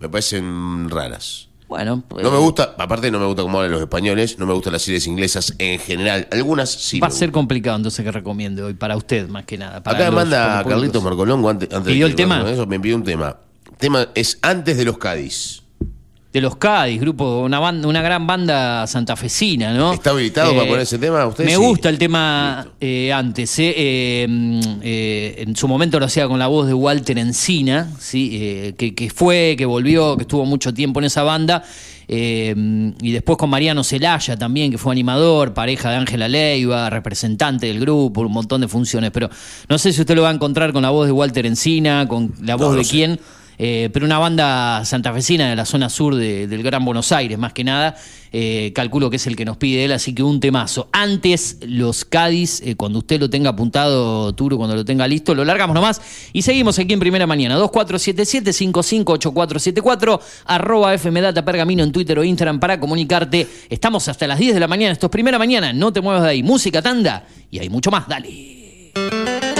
Me parecen raras. Bueno, pues, No me gusta, aparte no me gusta cómo hablan los españoles, no me gustan las series inglesas en general. Algunas sí. va a me ser complicado entonces que recomiende hoy para usted más que nada. para Acá me los- manda los Carlitos públicos. Marcolongo antes, antes de ¿Pidió que el tema? con Eso, me pidió un tema. tema es antes de los Cádiz. De los Cádiz, grupo, una banda, una gran banda santafesina, ¿no? ¿Está habilitado para poner ese tema? ¿Usted Me sí? gusta el tema eh, antes. eh, eh, mm, eh, en su momento lo hacía con la voz de Walter Encina, ¿sí? Eh, que, que fue, que volvió, que estuvo mucho tiempo en esa banda. eh, y después con Mariano Celaya también, que fue animador, pareja de Ángela Leiva, representante del grupo, un montón de funciones. Pero no sé si usted lo va a encontrar con la voz de Walter Encina, con la voz no de sé. quién. Eh, pero una banda santafesina de la zona sur de- del Gran Buenos Aires, más que nada, eh, calculo que es el que nos pide él, así que un temazo. Antes, los Cádiz, eh, cuando usted lo tenga apuntado, Turo, cuando lo tenga listo, lo largamos nomás y seguimos aquí en Primera Mañana. 2477-558474, arroba FMData Pergamino en Twitter o Instagram para comunicarte. Estamos hasta las 10 de la mañana, esto es Primera Mañana, no te muevas de ahí. Música, tanda y hay mucho más, dale.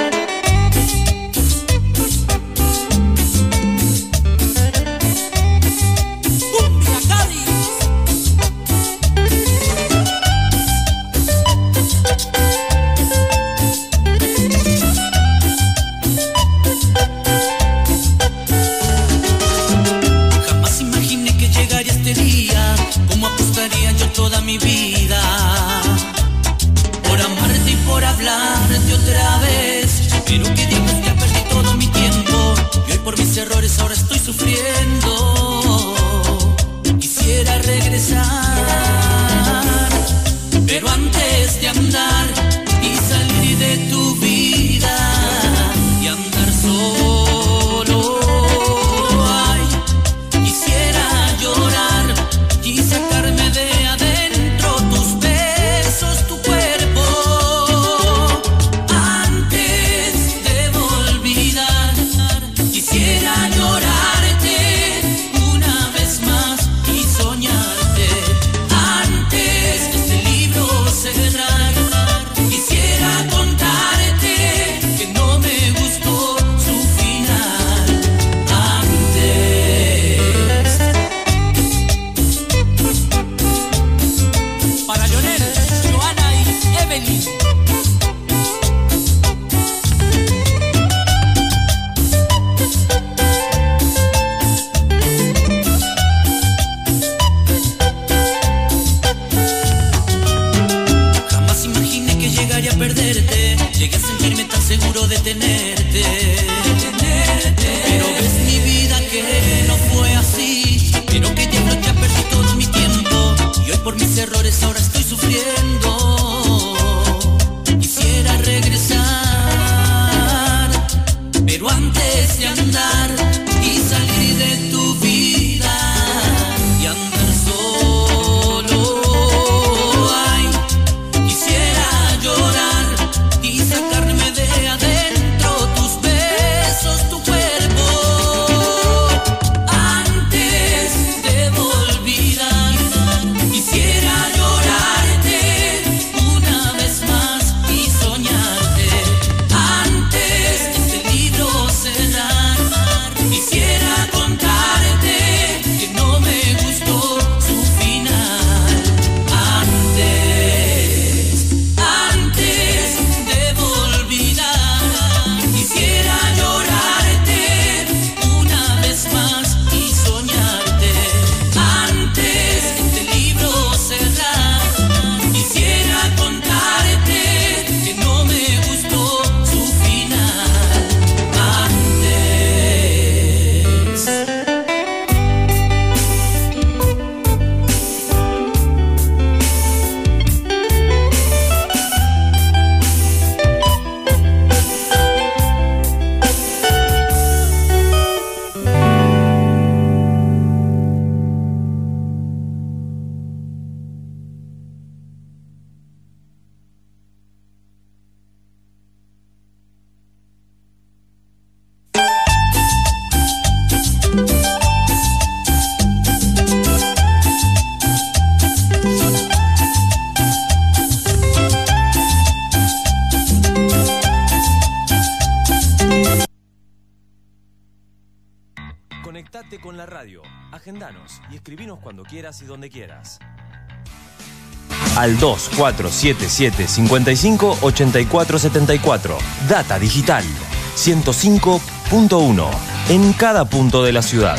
Agendanos y escribinos cuando quieras y donde quieras. Al 2477 55 84 74. Data Digital 105.1. En cada punto de la ciudad.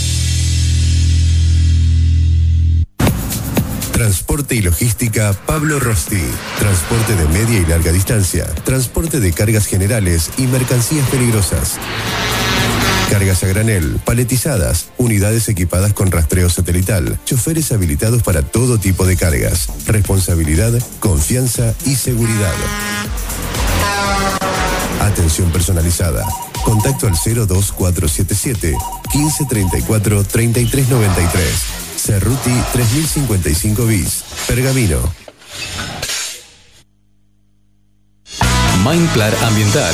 Transporte y logística Pablo Rosti. Transporte de media y larga distancia. Transporte de cargas generales y mercancías peligrosas. Cargas a granel, paletizadas, unidades equipadas con rastreo satelital, choferes habilitados para todo tipo de cargas. Responsabilidad, confianza y seguridad. Atención personalizada. Contacto al 02477 1534 3393. Cerruti 3055 bis. Pergamino. Mindplar Ambiental.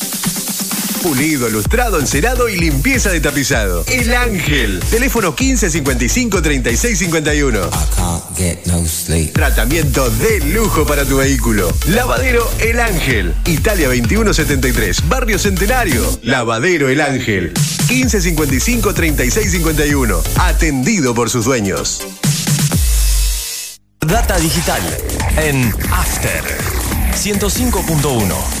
Pulido, lustrado, encerado y limpieza de tapizado. El Ángel. Teléfono 1555 3651. Tratamiento de lujo para tu vehículo. Lavadero El Ángel. Italia 2173. Barrio Centenario. Lavadero El Ángel. 1555 3651. Atendido por sus dueños. Data digital en After 105.1.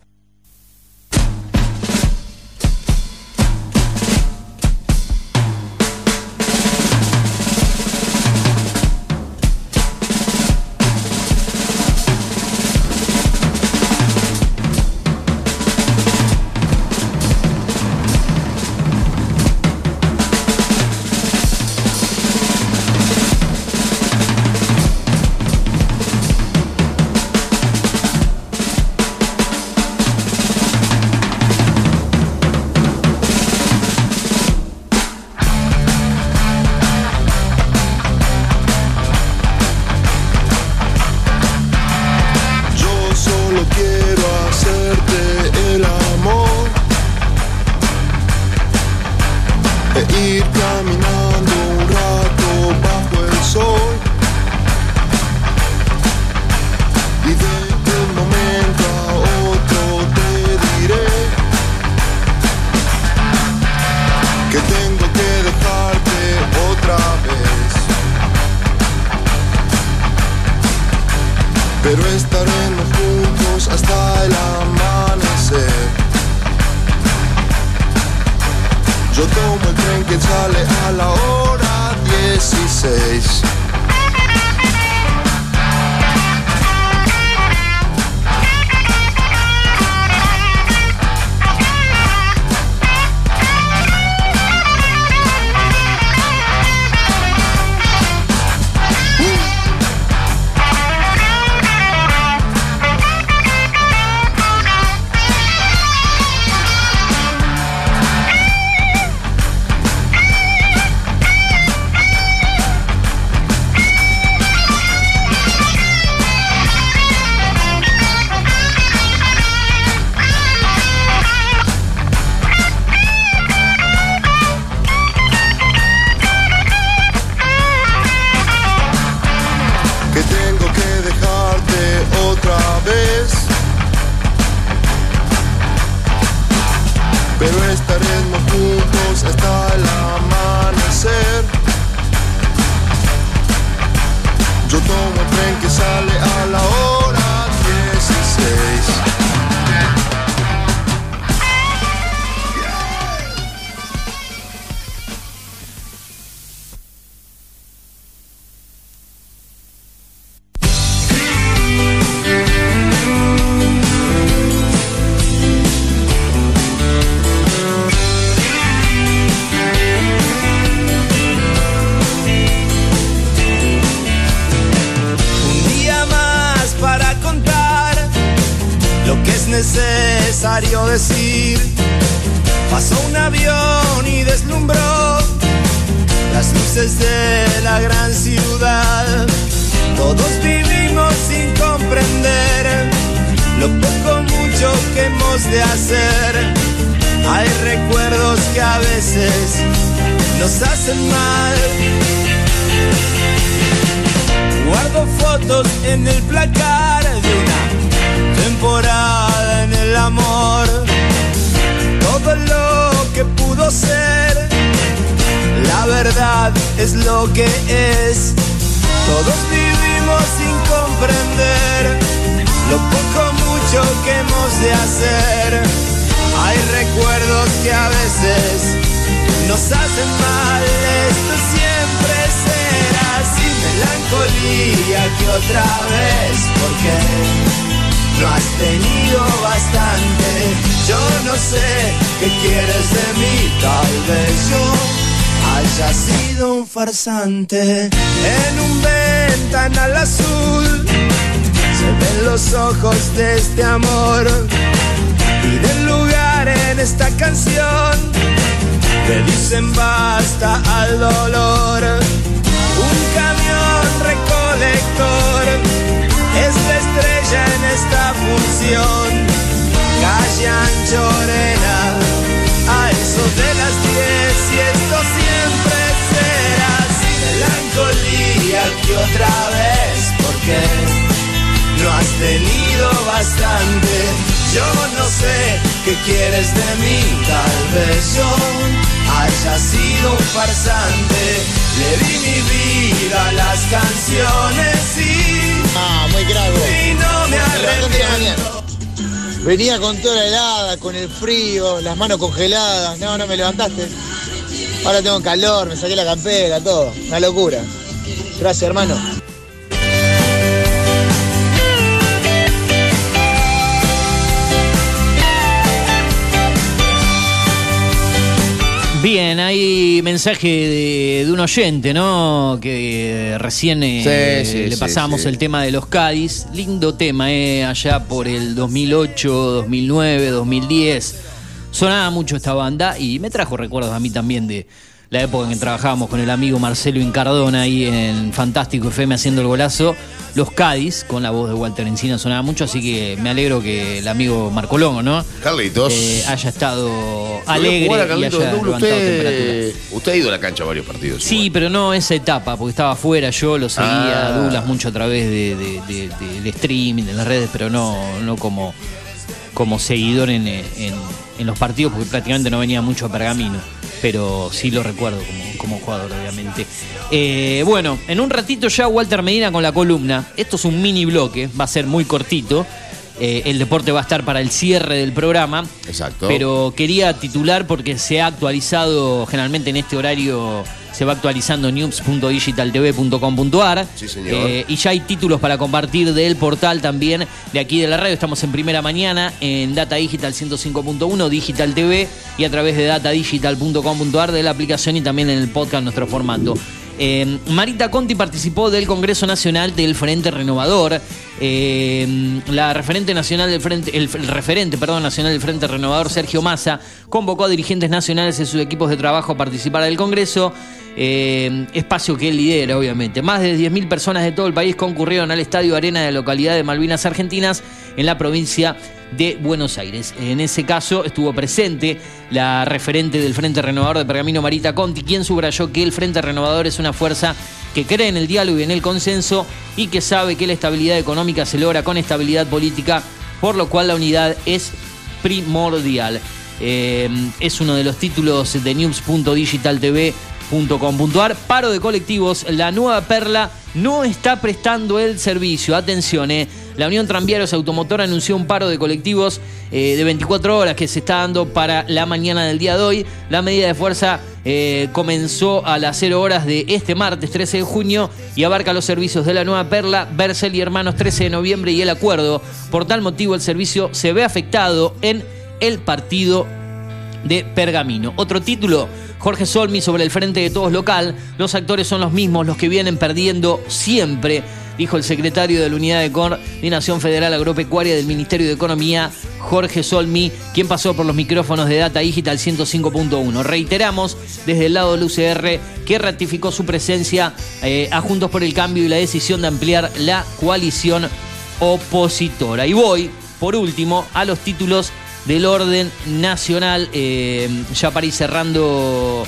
quien sale a la hora 16. Bastante. Yo no sé qué quieres de mí, tal vez yo haya sido un farsante. Le di mi vida a las canciones y. Ah, muy crago. Y no me arrepiento. Venía con toda la helada, con el frío, las manos congeladas. No, no me levantaste. Ahora tengo calor, me saqué la campera, todo. Una locura. Gracias, hermano. Bien, hay mensaje de, de un oyente, ¿no? Que recién eh, Sí, sí, le pasamos sí. el tema de los Cádiz. Lindo tema, ¿eh? Allá por el 2008, 2009, 2010. Sonaba mucho esta banda y me trajo recuerdos a mí también de la época en que trabajábamos con el amigo Marcelo Incardona ahí en Fantástico FM haciendo el golazo. Los Cádiz, con la voz de Walter Encina, sonaba mucho, así que me alegro que el amigo Marco Longo, ¿no? Carlitos. Eh, haya estado alegre jugar a y haya temperatura. usted, usted ha ido a la cancha a varios partidos. Sí, pero no esa etapa, porque estaba afuera, yo lo seguía Ah. a Douglas mucho a través de, de- de- del streaming, de las redes, pero no, no como, como seguidor en, en- en los partidos, porque prácticamente no venía mucho a Pergamino, pero sí lo recuerdo como, como jugador, obviamente. Eh, bueno, en un ratito ya Walter Medina con la columna. Esto es un mini bloque, va a ser muy cortito. Eh, el deporte va a estar para el cierre del programa. Exacto. Pero quería titular porque se ha actualizado generalmente en este horario se va actualizando news.digitaltv.com.ar. Sí, señor. Eh, y ya hay títulos para compartir del portal también de aquí de la radio. Estamos en primera mañana en Data Digital 105.1, Digital TV y a través de datadigital.com.ar de la aplicación y también en el podcast nuestro formato. Eh, Marita Conti participó del Congreso Nacional del Frente Renovador. Eh, la referente nacional del Frente, el, referente, perdón, nacional del Frente Renovador, Sergio Massa, convocó a dirigentes nacionales y sus equipos de trabajo a participar del Congreso. Eh, espacio que él lidera, obviamente. Más de 10.000 personas de todo el país concurrieron al Estadio Arena de la localidad de Malvinas Argentinas en la provincia de Buenos Aires. En ese caso estuvo presente la referente del Frente Renovador de Pergamino, Marita Conti, quien subrayó que el Frente Renovador es una fuerza que cree en el diálogo y en el consenso y que sabe que la estabilidad económica se logra con estabilidad política, por lo cual la unidad es primordial. Eh, es uno de los títulos de news.digitaltv.com.ar. Paro de colectivos, la nueva perla no está prestando el servicio. Atención, eh. La Unión Tranviarios Automotor anunció un paro de colectivos eh, de 24 horas que se está dando para la mañana del día de hoy. La medida de fuerza eh, comenzó a las 0 horas de este martes 13 de junio y abarca los servicios de la Nueva Perla, Bercel y Hermanos 13 de noviembre y el acuerdo. Por tal motivo el servicio se ve afectado en el partido de Pergamino. Otro título, Jorge Solmi sobre el frente de todos local. Los actores son los mismos, los que vienen perdiendo siempre, dijo el secretario de la Unidad de Coordinación Federal Agropecuaria del Ministerio de Economía, Jorge Solmi, quien pasó por los micrófonos de Data Digital 105.1. Reiteramos desde el lado del UCR que ratificó su presencia eh, a Juntos por el Cambio y la decisión de ampliar la coalición opositora. Y voy, por último, a los títulos del orden nacional. Eh, ya para ir cerrando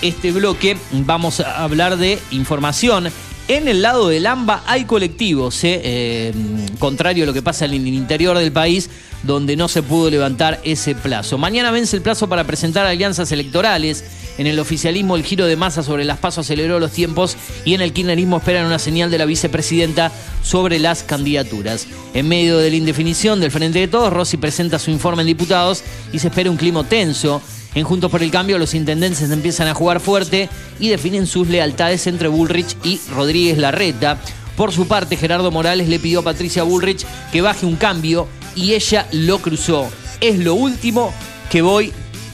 este bloque, vamos a hablar de información. En el lado del AMBA hay colectivos, eh, eh, contrario a lo que pasa en el interior del país, donde no se pudo levantar ese plazo. Mañana vence el plazo para presentar alianzas electorales. En el oficialismo el giro de masa sobre las pasos aceleró los tiempos y en el kirchnerismo esperan una señal de la vicepresidenta sobre las candidaturas. En medio de la indefinición del Frente de Todos, Rossi presenta su informe en diputados y se espera un clima tenso. En Juntos por el Cambio los intendentes empiezan a jugar fuerte y definen sus lealtades entre Bullrich y Rodríguez Larreta. Por su parte, Gerardo Morales le pidió a Patricia Bullrich que baje un cambio y ella lo cruzó. Es lo último que voy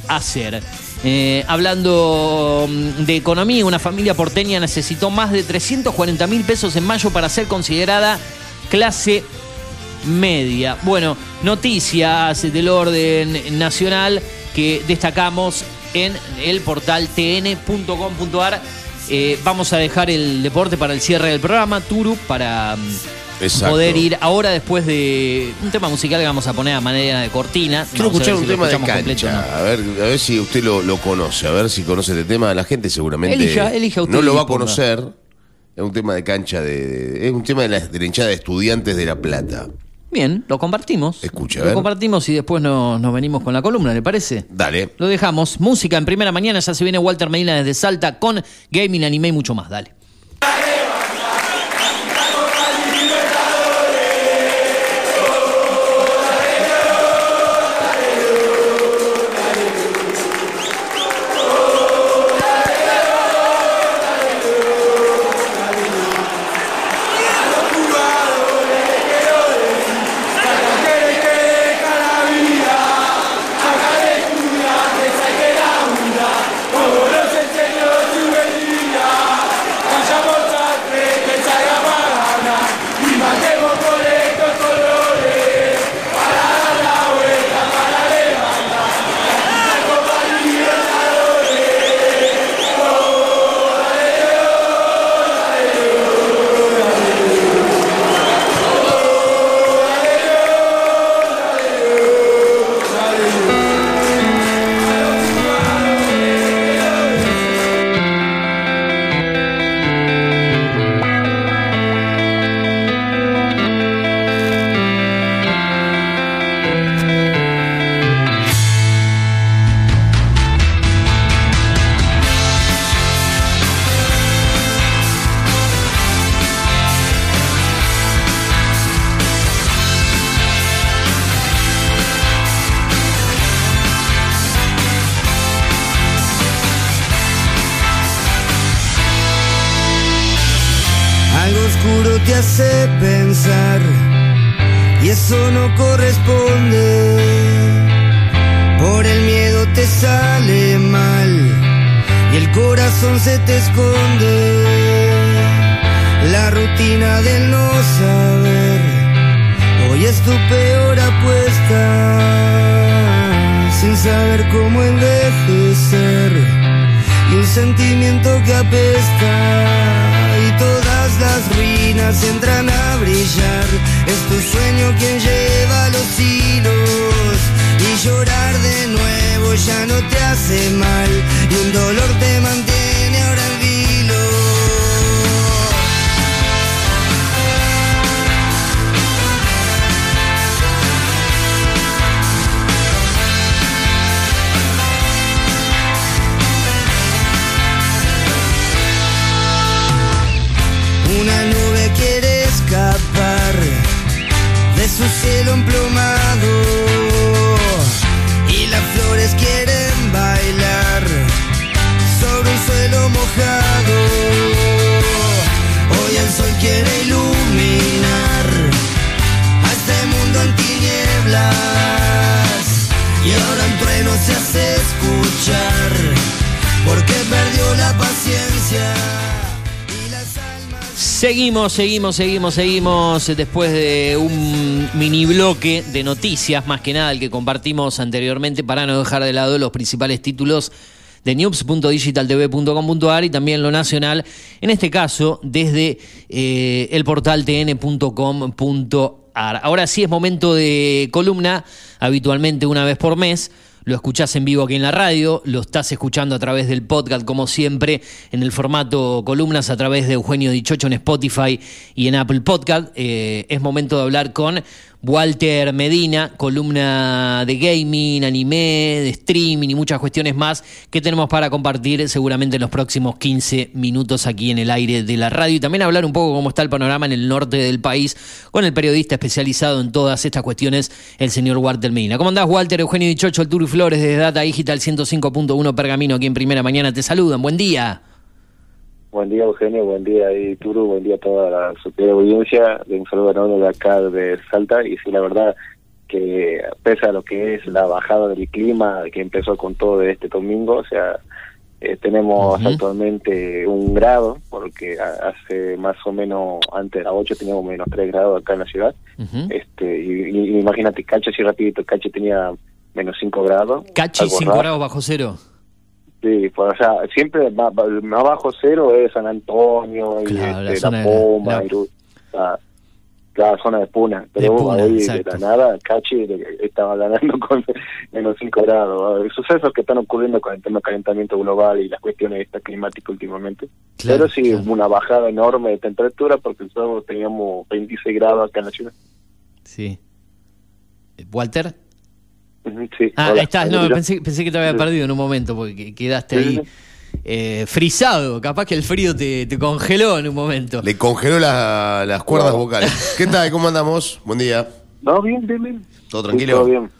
a hacer. Eh, hablando mm, de economía, una familia porteña necesitó más de 340 mil pesos en mayo para ser considerada clase media. Bueno, noticias del orden nacional que destacamos en el portal tn.com.ar. Eh, vamos a dejar el deporte para el cierre del programa, Turu, para mm, Exacto. poder ir ahora después de un tema musical que vamos a poner a manera de cortina. Quiero ver escuchar un si tema de completo cancha. no. A ver, a ver si usted lo, lo conoce, a ver si conoce este tema. La gente seguramente Elija- elija usted no lo va a conocer. Es un tema de cancha de, de- es un tema de la, de la hinchada de estudiantes de La Plata. Bien, lo compartimos. Escucha, Lo compartimos y después no- nos venimos con la columna, ¿le parece? Dale. Lo dejamos. Música en primera mañana, ya se viene Walter Medina desde Salta con gaming, anime y mucho más. Dale. Corazón se te esconde. La rutina del no saber hoy es tu peor apuesta. Sin saber cómo envejecer y un sentimiento que apesta y todas las ruinas entran a brillar. Es tu sueño quien lleva los hilos y llorar de nuevo ya no te hace mal y un dolor te mantiene su cielo emplomado Seguimos, seguimos, seguimos, seguimos. Después de un mini bloque de noticias, más que nada el que compartimos anteriormente, para no dejar de lado los principales títulos de news.digitaltv.com.ar y también lo nacional, en este caso desde eh, el portal tn.com.ar. Ahora sí es momento de columna, habitualmente una vez por mes. Lo escuchás en vivo aquí en la radio, lo estás escuchando a través del podcast, como siempre, en el formato columnas a través de Eugenio Dichocho en Spotify y en Apple Podcast. Eh, es momento de hablar con Walter Medina, columna de gaming, anime, de streaming y muchas cuestiones más que tenemos para compartir seguramente en los próximos 15 minutos aquí en el aire de la radio y también hablar un poco cómo está el panorama en el norte del país con el periodista especializado en todas estas cuestiones, el señor Walter Medina. ¿Cómo andás, Walter? Eugenio Dichocho, el Flores desde Data Digital 105.1 Pergamino aquí en Primera Mañana. Te saludan. Buen día. Buen día, Eugenio. Buen día, Turu. Buen día a toda la superior audiencia. De un saludo enorme de acá de Salta. Y sí, la verdad que pese a lo que es la bajada del clima que empezó con todo de este domingo, o sea, eh, tenemos actualmente un grado, porque hace más o menos, antes de las 8 teníamos menos 3 grados acá en la ciudad. este y, y imagínate, Cache, así rapidito, Cache tenía menos 5 grados. Cachi, algo 5 raro. grados bajo cero. Sí, pues, o sea, siempre más, bajo cero es San Antonio y Claro, la este, zona La de la- Poma, zona de Puna. Pero De Puna, hoy de la nada, Cachi estaba ganando con menos 5 grados. Ah, Sucesos que están ocurriendo con el tema del calentamiento global y las cuestiones esta climáticas últimamente. Claro, Pero sí, una bajada enorme de temperatura porque nosotros teníamos 26 grados acá en la ciudad. Sí. ¿Walter? Sí, Ah, hola. estás. No, ¿Me pensé, pensé que te había perdido en un momento porque que- quedaste ahí eh, frisado. Capaz que el frío te, te congeló en un momento. Le congeló la- las cuerdas vocales. ¿Qué tal? ¿Cómo andamos? Buen día. No, bien, bien, bien. ¿Todo Sí, tranquilo? todo bien.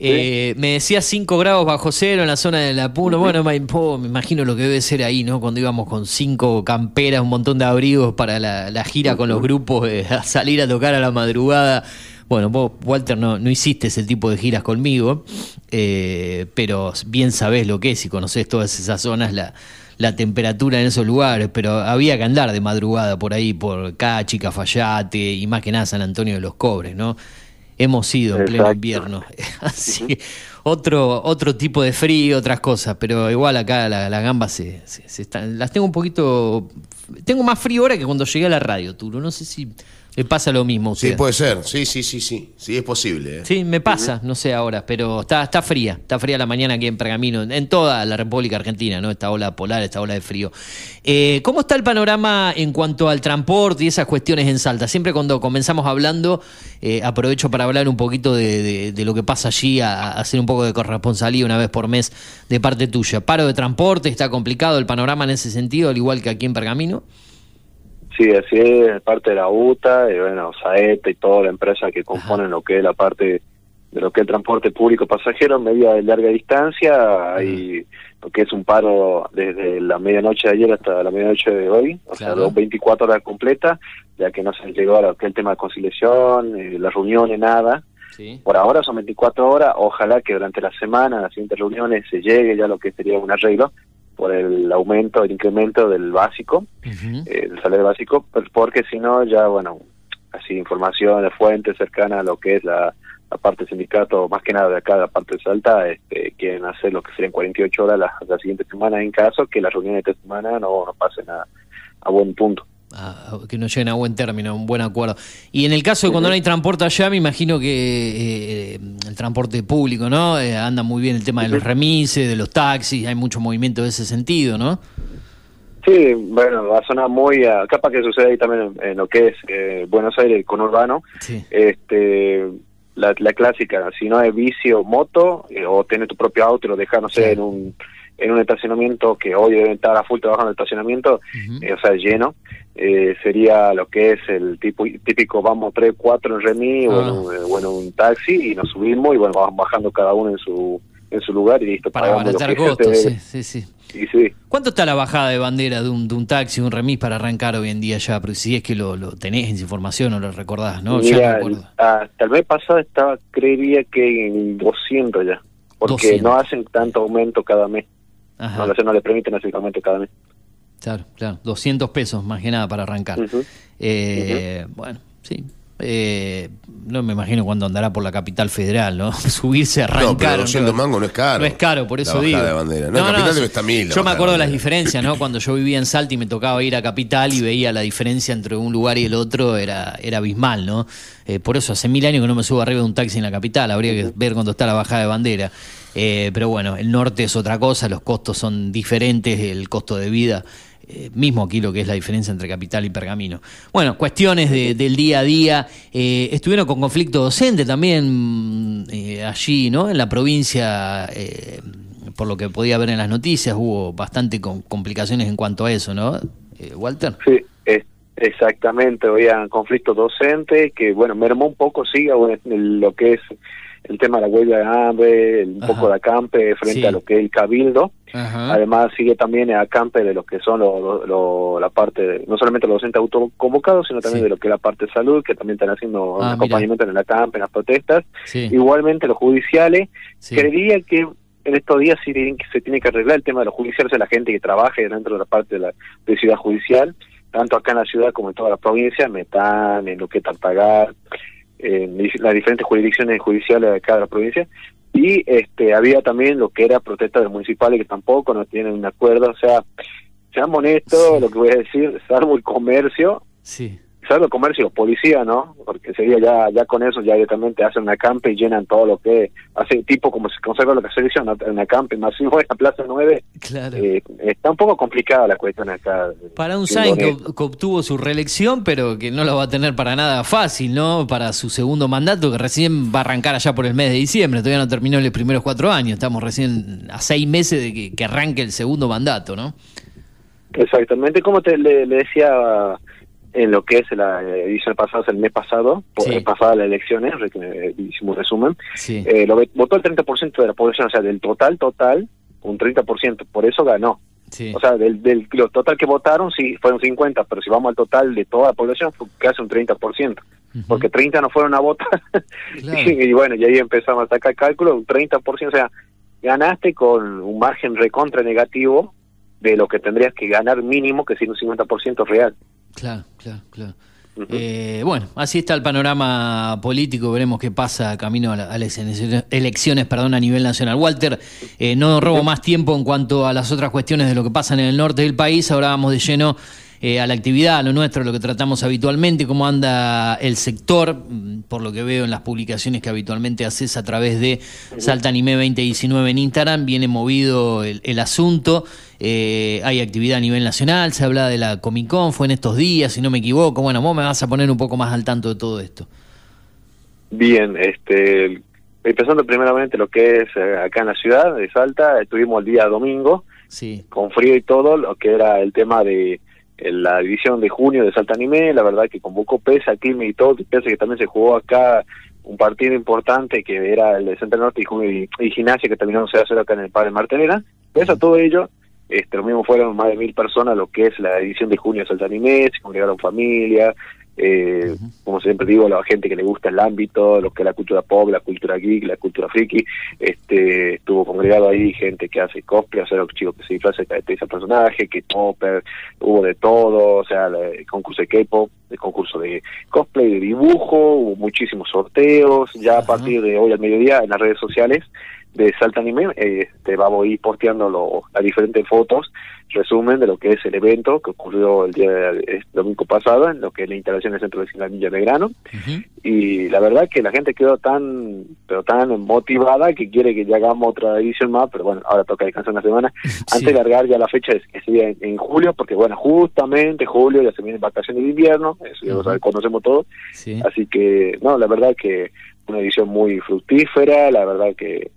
Eh, me decía 5 grados bajo cero en la zona de la Puno. Bueno, me, po, me imagino lo que debe ser ahí, ¿no? Cuando íbamos con cinco camperas, un montón de abrigos para la, la gira con los grupos, eh, a salir a tocar a la madrugada. Bueno, vos, Walter, no, no hiciste ese tipo de giras conmigo, eh, pero bien sabés lo que es y conocés todas esas zonas, la, la temperatura en esos lugares, pero había que andar de madrugada por ahí, por Cachi, Cafayate y más que nada San Antonio de los Cobres, ¿no? Hemos ido en pleno invierno. Así que otro, otro tipo de frío, otras cosas, pero igual acá la- las gambas se, se- se están, las tengo un poquito. Tengo más frío ahora que cuando llegué a la radio, Turo. No sé si le pasa lo mismo Sí, puede ser. Sí, sí, sí, sí. Sí, es posible. ¿eh? Sí, me pasa, no sé ahora, pero está, está fría, está fría la mañana aquí en Pergamino, en toda la República Argentina, ¿no? Esta ola polar, esta ola de frío. Eh, ¿Cómo está el panorama en cuanto al transporte y esas cuestiones en Salta? Siempre cuando comenzamos hablando, eh, aprovecho para hablar un poquito de, de- de lo que pasa allí, a, a hacer un poco de corresponsalía una vez por mes de parte tuya. ¿Paro de transporte? ¿Está complicado el panorama en ese sentido, al igual que aquí en Pergamino? Sí, así es, parte de la UTA, y bueno, Saeta y toda la empresa que componen lo que es la parte de lo que es el transporte público pasajero, media de larga distancia, hay lo que es un paro desde la medianoche de ayer hasta la medianoche de hoy, o sea, dos 24 horas completas, ya que no se llegó a lo que es el tema de conciliación, eh, las reuniones, nada. Por ahora son 24 horas, ojalá que durante la semana, las siguientes reuniones, se llegue ya lo que sería un arreglo por el aumento, el incremento del básico, eh, el salario básico, pues, porque si no, ya, bueno, así información de fuentes cercana a lo que es la, la parte del sindicato, más que nada de acá, la parte de Salta, este, quieren hacer lo que serían 48 horas la, la siguiente semana en caso que las reuniones de esta semana no, no pasen a, a buen punto. Ah, que no lleguen a buen término, un buen acuerdo. Y en el caso de cuando no hay transporte allá, me imagino que eh, el transporte público, ¿no? Eh, anda muy bien el tema de los remises, de los taxis, hay mucho movimiento de ese sentido, ¿no? Sí, bueno, va a sonar muy, a, capaz que sucede ahí también en, en lo que es eh, Buenos Aires, con Urbano, este, la, la clásica, si no es vicio moto eh, o tienes tu propio auto y lo dejas, no sé, en un en un estacionamiento que hoy debe estar a full trabajando en el estacionamiento, eh, o sea, lleno, eh, sería lo que es el tipo típico vamos tres, cuatro en remis o, en un, eh, o en un taxi y nos subimos y bueno, vamos bajando cada uno en su en su lugar y listo. Para abaratar costos, sí, sí, sí. Sí, sí. ¿Cuánto está la bajada de bandera de un, de un taxi, un remis para arrancar hoy en día ya? Porque si es que lo, lo tenés en información o lo recordás, ¿no? Ya Mira, acuerdo. hasta el mes pasado estaba, creería que en 200 ya, porque 200. no hacen tanto aumento cada mes. Ajá. No, le- no le permiten hacer aumento cada mes. Claro, claro. 200 pesos más que nada para arrancar. Eh, Bueno, sí. Eh, no me imagino cuándo andará por la capital federal, ¿no? Subirse, arrancar. No, pero 200 mangos no es caro. No es caro, por La eso bajada digo. de bandera. No, en Capital debe estar mil la Yo me acuerdo de las diferencias, ¿no? Cuando yo vivía en Salta y me tocaba ir a Capital y veía la diferencia entre un lugar y el otro, era, era abismal, ¿no? Eh, por eso hace mil años que no me subo arriba de un taxi en la capital, habría que ver cuándo está la bajada de bandera. Eh, pero bueno, el norte es otra cosa, los costos son diferentes, el costo de vida, eh, mismo aquí lo que es la diferencia entre capital y pergamino. Bueno, cuestiones de- del día a día. Eh, estuvieron con conflicto docente también mm, eh, allí, ¿no? En la provincia, eh, por lo que podía ver en las noticias, hubo bastante con- complicaciones en cuanto a eso, ¿no? Walter. Sí, exactamente. Había conflicto docente que, bueno, mermó un poco, sí, el- lo que es el tema de la huelga de hambre, el- un Ajá. poco de acampe frente Sí. a lo que es el cabildo. Ajá. Además, sigue también el acampe de lo que son lo- lo- lo- la parte, de- no solamente los docentes autoconvocados, sino también Sí. de lo que es la parte de salud, que también están haciendo Ah, mira. acompañamiento en el acampe, en las protestas. Sí. Igualmente, los judiciales, creería que en estos días sí se tiene que arreglar el tema de los judiciales, de la gente que trabaje dentro de la parte de la de ciudad judicial, tanto acá en la ciudad como en toda la provincia, Metán, en lo que es Tartagal, en dif- las diferentes jurisdicciones judiciales de la provincia. Y este había también lo que era protesta de municipales que tampoco no tienen un acuerdo, o sea, seamos honestos, lo que voy a decir, salvo el comercio, Sí. Salvo comercio, los policías, ¿no? Porque sería ya ya con eso ya directamente hacen una campe y llenan todo lo que hacen tipo como se conserva lo que se dice una, una campe masivo en la Plaza 9. Claro. Eh, está un poco complicada la cuestión acá. Para un Sainz que, obtuvo su reelección, pero que no lo va a tener para nada fácil, ¿no? Para su segundo mandato, que recién va a arrancar allá por el mes de diciembre. Todavía no terminó los primeros cuatro años. Estamos recién a seis meses de que, que arranque el segundo mandato, ¿no? Exactamente, como te le, le decía en lo que es la edición pasada, el mes pasado, por- Sí. eh, pasada las elecciones, que hicimos un resumen, Sí. eh, lo votó el 30% de la población, o sea, del total, total, un 30%, por eso ganó. Sí. O sea, del, del lo total que votaron, sí, fueron 50, pero si vamos al total de toda la población, fue casi un 30%, porque 30 no fueron a votar. y, bueno, y ahí empezamos a sacar cálculo, un 30%, o sea, ganaste con un margen recontra negativo de lo que tendrías que ganar mínimo, que es un 50% real. Claro, claro, claro. Eh, bueno, así está el panorama político. Veremos qué pasa camino a, la- a las elecciones, elecciones, perdón, a nivel nacional. Walter, eh, no robo más tiempo en cuanto a las otras cuestiones de lo que pasa en el norte del país. Ahora vamos de lleno eh, a la actividad, a lo nuestro, a lo que tratamos habitualmente, cómo anda el sector, mm, por lo que veo en las publicaciones que habitualmente haces a través de Salta Anime 2019 en Instagram. Viene movido el, el asunto. Eh, hay actividad a nivel nacional, se habla de la Comic Con, fue en estos días, si no me equivoco. Bueno, vos me vas a poner un poco más al tanto de todo esto. Bien, este, empezando primeramente lo que es eh, acá en la ciudad de Salta, estuvimos el día domingo, Sí. con frío y todo, lo que era el tema de la división de junio de Salta Anime, la verdad que convocó PESA, Quilmes y todo, pese que también se jugó acá un partido importante que era el de Centro Norte y, y, y Gimnasia que terminó 0 a 0 acá en el Padre Martelena. Pese a todo ello, este, lo mismo fueron más de mil personas lo que es la edición de junio de Salta Anime, se congregaron familias, eh, como siempre digo, la gente que le gusta el ámbito, lo que es la cultura pop, la cultura geek, la cultura friki, este, estuvo congregado ahí gente que hace cosplay, o sea, los chicos que se disfrazan de ese personaje, que popper, hubo de todo, o sea, el concurso de K-pop, el concurso de cosplay, de dibujo, hubo muchísimos sorteos, ya a partir de hoy al mediodía en las redes sociales de Salta Anime, eh, este, vamos a ir posteando lo- las diferentes fotos, resumen de lo que es el evento que ocurrió el día de, el domingo pasado, en lo que es la instalación del Centro de Villa de Grano, y la verdad que la gente quedó tan pero tan motivada que quiere que ya hagamos otra edición más, pero bueno, ahora toca descansar una semana, antes de largar ya la fecha es que sería en, en julio, porque bueno, justamente julio ya se vienen vacaciones de invierno, eso ya lo sabe- conocemos todos, así que no, la verdad que una edición muy fructífera, la verdad que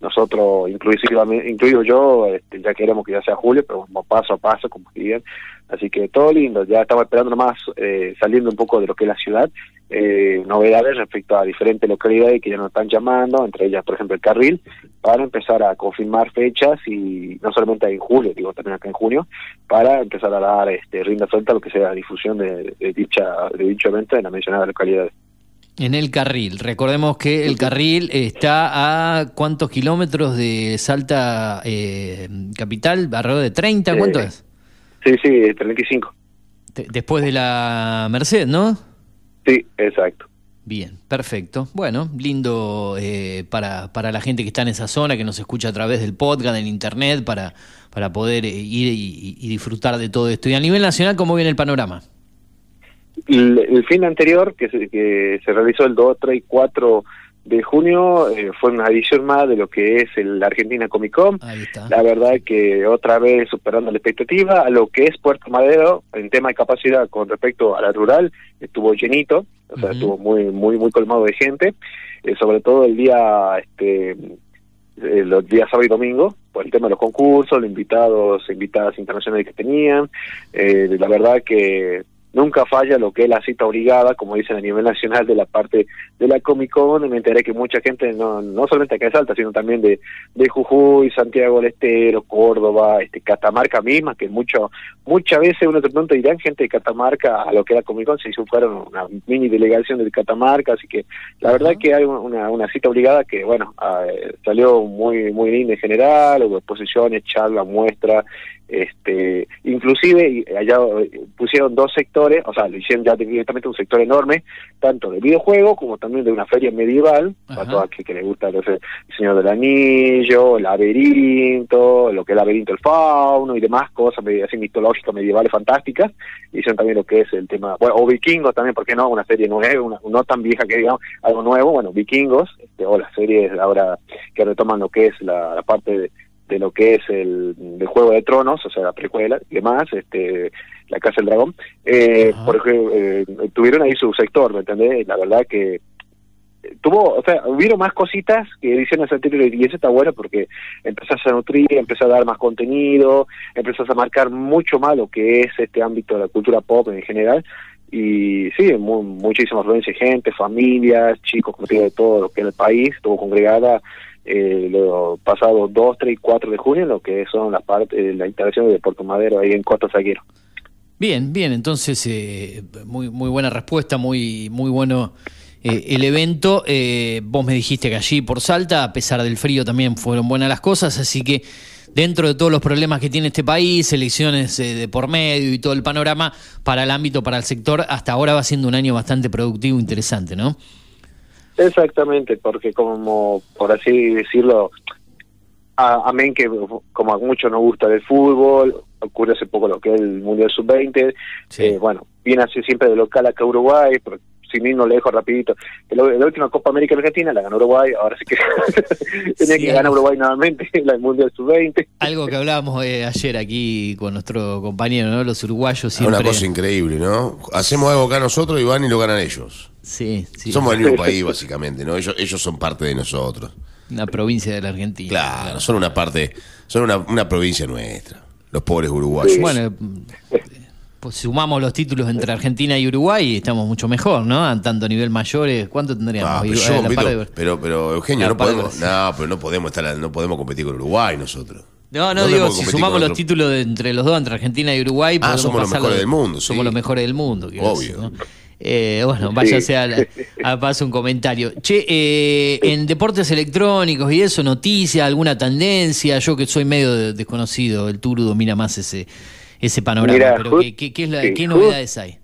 nosotros, incluido yo, este, ya queremos que ya sea julio, pero vamos paso a paso, como digan. Así que todo lindo, ya estamos esperando nomás eh, saliendo un poco de lo que es la ciudad, eh, novedades respecto a diferentes localidades que ya nos están llamando, entre ellas, por ejemplo, el Carril, para empezar a confirmar fechas y no solamente en julio, digo también acá en junio, para empezar a dar este rinda suelta a lo que sea la difusión de, de dicha de dicho evento en la mencionada localidad. En el carril. Recordemos que el carril está a cuántos kilómetros de Salta eh, capital, alrededor de 30, ¿cuánto Eh, es? Sí, sí, 35. De- después de la Merced, ¿no? Sí, exacto. Bien, perfecto. Bueno, lindo eh, para, para la gente que está en esa zona, que nos escucha a través del podcast, en internet, para, para poder eh, ir y, y disfrutar de todo esto. Y a nivel nacional, ¿cómo viene el panorama? El, el fin anterior, que se, que se realizó el 2, 3 y 4 de junio, eh, fue una edición más de lo que es el Argentina Comic Con. La verdad que otra vez superando la expectativa, a lo que es Puerto Madero, en tema de capacidad con respecto a la rural, estuvo llenito, o sea, estuvo muy, muy, muy colmado de gente, eh, sobre todo el día, este, eh, los días sábado y domingo, por el tema de los concursos, los invitados, invitadas internacionales que tenían, eh, la verdad que nunca falla lo que es la cita obligada, como dicen a nivel nacional de la parte de la Comic Con, y me enteré que mucha gente, no, no solamente acá de Salta, sino también de, de Jujuy, Santiago del Estero, Córdoba, este Catamarca misma, que mucho, muchas veces uno se pregunta, dirán gente de Catamarca a lo que era Comic Con, se hizo fueron una mini delegación de Catamarca, así que la verdad que hay una, una cita obligada que, bueno, ah, eh, salió muy, muy linda en general, hubo exposiciones, charlas, muestras, este inclusive allá eh, pusieron dos sectores, o sea, lo hicieron ya directamente un sector enorme, tanto de videojuegos como también de una feria medieval, para todos aquellos que les gusta el Señor del Anillo, el laberinto, lo que es el laberinto del fauno y demás cosas así mitológicas, medievales, fantásticas, hicieron también lo que es el tema, bueno, o vikingos también, ¿por qué no? Una serie nueva, una, no tan vieja que digamos, algo nuevo, bueno, vikingos, este, o las series ahora que retoman lo que es la, la parte de, de lo que es el del Juego de Tronos, o sea, la precuela y demás, este, la Casa del Dragón, eh, por ejemplo, eh, tuvieron ahí su sector, ¿me entendés? La verdad que eh, tuvo, o sea, hubieron más cositas que ediciones anteriores y eso está bueno porque empezás a nutrir, empezás a dar más contenido, empezás a marcar mucho más lo que es este ámbito de la cultura pop en general y sí, mu- muchísima afluencia de gente, familias, chicos, como digo, de todo lo que es el país, estuvo congregada eh, los pasados 2, 3 y 4 de junio, lo que son las partes, la instalación de Puerto Madero ahí en Costa Saguero. Bien, bien, entonces eh, muy, muy buena respuesta, muy, muy bueno eh, el evento. Eh, vos me dijiste que allí por Salta, a pesar del frío, también fueron buenas las cosas, así que dentro de todos los problemas que tiene este país, elecciones eh, de por medio y todo el panorama para el ámbito, para el sector, hasta ahora va siendo un año bastante productivo e interesante, ¿no? Exactamente, porque como, por así decirlo, a- amén que como a muchos nos gusta del fútbol, ocurre hace poco lo que es el Mundial Sub-20, eh, bueno, viene así siempre de local acá a Uruguay, sin irnos lejos rapidito, la, la última Copa América Argentina la ganó Uruguay, ahora sí que tenía Sí, que ganar Uruguay nuevamente la del Mundial Sub-20. Algo que hablábamos eh, ayer aquí con nuestro compañero, ¿no? Los uruguayos siempre... una cosa increíble, ¿no? Hacemos algo acá nosotros y van y lo ganan ellos. Sí, sí. Somos el mismo país, básicamente, ¿no? Ellos, ellos son parte de nosotros. Una provincia de la Argentina. Claro, son una parte, son una, una provincia nuestra. Los pobres uruguayos. Bueno, Pues sumamos los títulos entre Argentina y Uruguay y estamos mucho mejor, ¿no? Tanto a nivel mayores, ¿cuánto tendríamos? Ah, pero, Y- yo, a la par Vito, de- pero, pero, Eugenio, no podemos, no, pero no podemos estar, no podemos competir con Uruguay nosotros. No, no, ¿Dónde digo, si sumamos los títulos de entre los dos, entre Argentina y Uruguay, Ah, podemos somos los mejores del mundo, Somos sí. los mejores del mundo. Obvio. Eh, bueno, váyase a, paso un comentario. Che, eh, en deportes electrónicos y eso, noticias, alguna tendencia, yo que soy medio de- desconocido, el Turu domina más ese, ese panorama, Mira, pero ¿qué, qué- qué es la- sí, qué novedades hay?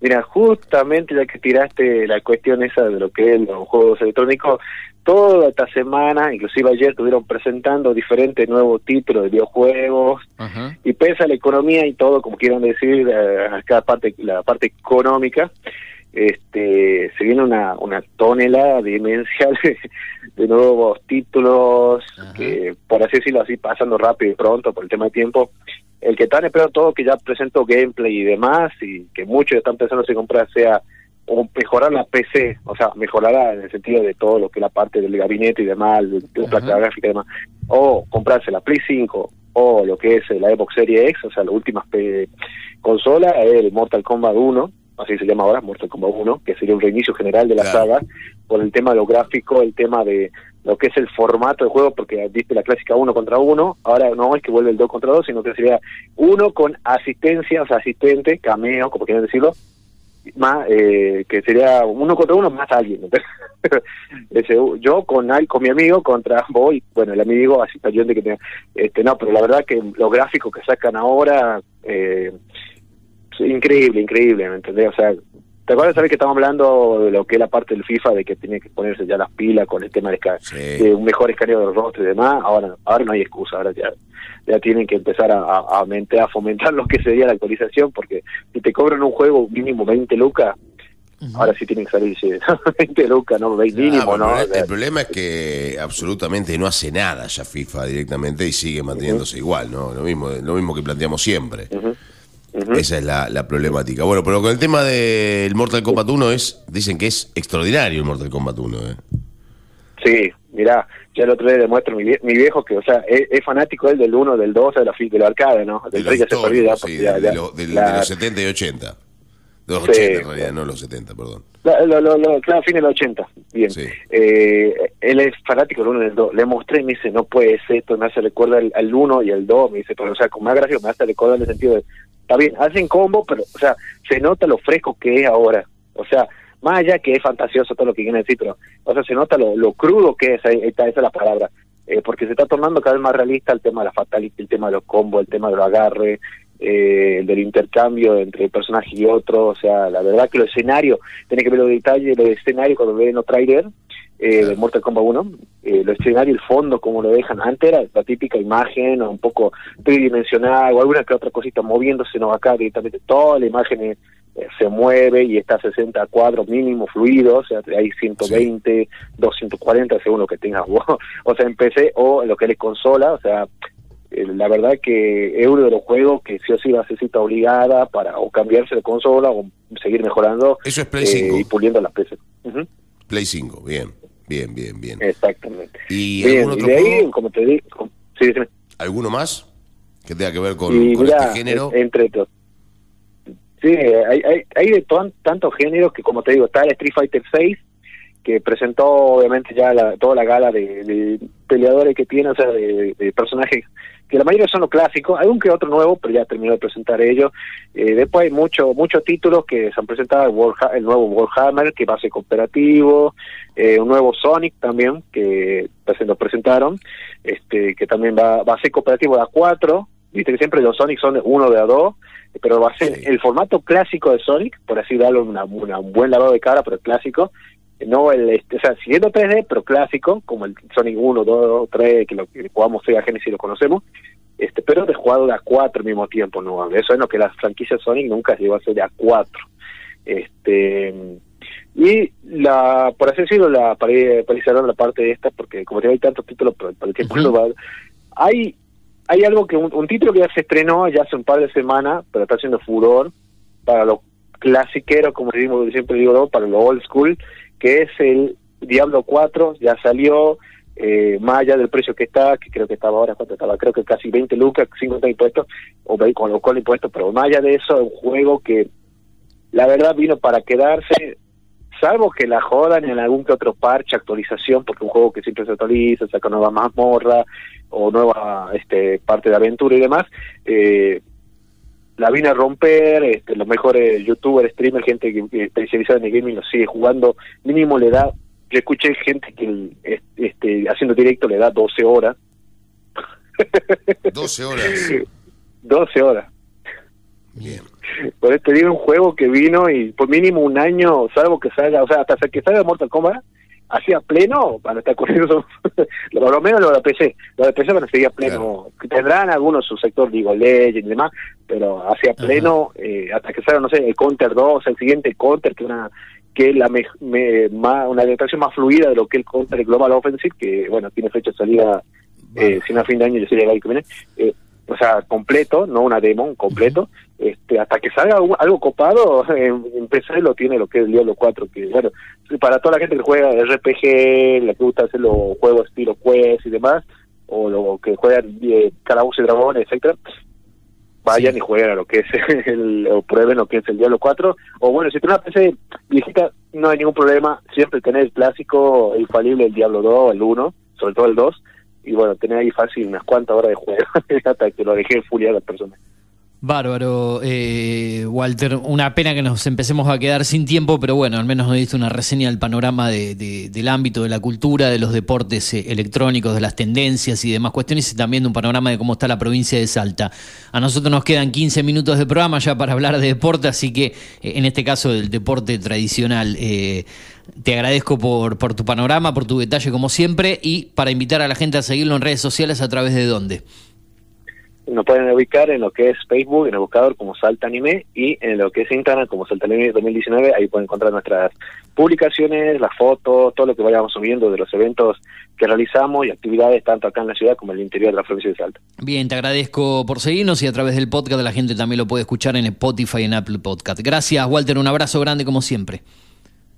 Mira, justamente ya que tiraste la cuestión esa de lo que es los juegos electrónicos, toda esta semana, inclusive ayer, estuvieron presentando diferentes nuevos títulos de videojuegos, y pese a la economía y todo, como quieran decir, acá parte, la parte económica, este se viene una, una tonelada demencial de, de nuevos títulos, que por así decirlo, así pasando rápido y pronto por el tema de tiempo. El que están esperando todo, que ya presentó gameplay y demás, y que muchos están pensando si comprar sea o mejorar la PC, o sea, mejorarla en el sentido de todo lo que es la parte del gabinete y demás, de la placa gráfica y demás, o comprarse la Play 5 o lo que es la Xbox Series X, o sea, la última consola, el Mortal Kombat 1, así se llama ahora, Mortal Kombat 1, que sería un reinicio general de la saga, por el tema de lo gráfico, el tema de lo que es el formato de juego, porque viste la clásica uno contra uno, ahora no es que vuelve el 2 contra 2, sino que sería uno con asistencia, sea, asistente, cameo, como quieran decirlo, más eh, que sería uno contra uno más alguien Ese, yo con con mi amigo contra voy bueno el amigo así de que tenga- este no pero la verdad que los gráficos que sacan ahora eh, increíble increíble me entendés o sea ¿Te acuerdas, sabes que estamos hablando de lo que es la parte del FIFA, de que tiene que ponerse ya las pilas con el tema de, de un mejor escaneo de los rostros y demás? Ahora ahora no hay excusa, ahora ya ya tienen que empezar a, a, a aumentar, a fomentar lo que sería la actualización, porque si te cobran un juego mínimo 20 lucas, ahora sí tienen que salirse 20 lucas, no 20 mínimo, Ah, ¿no? el problema es que absolutamente no hace nada ya FIFA directamente y sigue manteniéndose igual, ¿no? Lo mismo, lo mismo que planteamos siempre. Esa es la, la problemática. Bueno, pero con el tema del Mortal Kombat 1 es, dicen que es extraordinario el Mortal Kombat 1, ¿eh? Sí, mirá, ya el otro día demuestro mi, vie- mi viejo que, o sea, es, es fanático él del 1, del 2, de la, fi- de la arcade, ¿no? Del De 3 ya se perdió sí, de, de lo- la- de los 70 y 80. De los Sí. 80 en realidad, no los 70, perdón. Lo, lo, lo- claro, fin del 80. Bien. Eh, él es fanático del 1 y del 2. Le mostré y me dice, no puede ser esto, me hace recuerda al, al 1 y al 2. Me dice, pero o sea, con más gráfico me hace recordar en el sentido de, está bien, hacen combo, pero, o sea, se nota lo fresco que es ahora. O sea, más allá que es fantasioso todo lo que quieren decir, pero, o sea, se nota lo, lo crudo que es, está, esa es la palabra. Eh, porque se está tornando cada vez más realista el tema de la fatality, el tema de los combos, el tema de los agarres, eh, del intercambio entre personaje y otro, o sea, la verdad que los escenarios, tiene que ver los detalles, los escenarios cuando ven los trailers eh, de Mortal Kombat 1, eh, los escenarios, el fondo, como lo dejan, antes era la típica imagen, o un poco tridimensional, o alguna que otra cosita moviéndose, no acá directamente toda la imagen eh, eh, se mueve y está a 60 cuadros mínimo fluidos, o sea, hay 120, 240 según lo que tengas vos, o sea, en PC o en lo que es consola, o sea, eh, la verdad que es uno de los juegos que sí o sí va a ser cita obligada para o cambiarse de consola o seguir mejorando Eso es Play eh, 5. y puliendo las PC. Play 5, bien, bien, bien, bien. Exactamente. ¿Y Bien, algún otro y de ahí, juego? como te digo, sí, dime. ¿Alguno más que tenga que ver con, con mira, este género? en- entre to- Sí, hay, hay, hay de tantos géneros que, como te digo, está el Street Fighter 6, que presentó obviamente ya la- toda la gala de, de peleadores que tiene, o sea, de, de personajes, que la mayoría son los clásicos, algún que otro nuevo, pero ya terminó de presentar ellos. Eh, después hay mucho, muchos títulos que se han presentado, el, el nuevo Warhammer, que va a ser cooperativo, eh, un nuevo Sonic también, que pues, lo presentaron, este que también va, va a ser cooperativo de A4, viste que siempre los Sonic son de uno de A2, pero va a ser el formato clásico de Sonic, por así darle una, una- un buen lavado de cara, pero clásico, no el, este, o sea, siguiendo 3D, pero clásico, como el Sonic 1, 2, 3, que lo que jugamos Sega Genesis lo conocemos, este, pero de jugado de A4 al mismo tiempo, ¿no? Eso es lo que la franquicia Sonic nunca llegó a ser de A4. Este, y la, por así decirlo, la, para, la parte de esta, porque como te hay tantos títulos, para el tiempo hay, hay algo que, un, un título que ya se estrenó ya hace un par de semanas, pero está haciendo furor para los clasiqueros, como decimos, siempre digo, para los old school, que es el Diablo 4, ya salió, eh, más allá del precio que está, que creo que estaba ahora, ¿cuánto estaba? Creo que casi 20 lucas, 50 impuestos, o con los con impuestos, pero más allá de eso, es un juego que la verdad vino para quedarse, salvo que la jodan en algún que otro parche, actualización, porque un juego que siempre se actualiza, saca nueva mazmorra o nueva este parte de aventura y demás, eh, la vine a romper, este, los mejores youtubers, streamers, gente que, que especializada en el gaming lo sigue jugando, mínimo le da, yo escuché gente que el- es- este, haciendo directo le da 12 horas, 12 horas. 12 horas. Bien. Por eso te digo, un juego que vino y por mínimo un año, salvo que salga, o sea, hasta que salga Mortal Kombat, así a pleno, van a estar corriendo, por lo menos lo de PC, lo de PC van a seguir a pleno, tendrán algunos su sector, digo, Legend y demás, pero hacia pleno, eh, hasta que salga, no sé, el Counter 2, el siguiente Counter, que una que es la me- me- más, una adaptación más fluida de lo que es el Counter Global Offensive, que bueno, tiene fecha de salida, eh, si no a fin de año, ya sería el año que viene, eh, o sea, completo, no una demo, completo, este, hasta que salga algo copado, en, en PC lo tiene lo que es el Diablo 4, que bueno, para toda la gente que juega RPG, la que gusta hacer los juegos estilo Quest y demás, o lo que juegan eh, Calabozos y Dragones, etcétera vayan y jueguen a lo que es el, o prueben lo que es el Diablo 4, o bueno, si tienes una PC viejita, no hay ningún problema, siempre tenés el clásico, el infalible, el Diablo 2, el 1, sobre todo el 2, y bueno, tenés ahí fácil unas cuantas horas de juego, hasta que lo dejé furia a las personas. Bárbaro, eh, Walter. Una pena que nos empecemos a quedar sin tiempo, pero bueno, al menos nos diste una reseña del panorama de- de- del ámbito de la cultura, de los deportes eh, electrónicos, de las tendencias y demás cuestiones, y también de un panorama de cómo está la provincia de Salta. A nosotros nos quedan 15 minutos de programa ya para hablar de deporte, así que eh, en este caso del deporte tradicional. eh, te agradezco por, por tu panorama, por tu detalle como siempre, y para invitar a la gente a seguirlo en redes sociales a través de dónde. Nos pueden ubicar en lo que es Facebook, en el buscador como Salta Anime, y en lo que es Instagram como Salta Anime 2019, ahí pueden encontrar nuestras publicaciones, las fotos, todo lo que vayamos subiendo de los eventos que realizamos y actividades tanto acá en la ciudad como en el interior de la provincia de Salta. Bien, te agradezco por seguirnos y a través del podcast la gente también lo puede escuchar en Spotify y en Apple Podcast. Gracias, Walter. Un abrazo grande como siempre.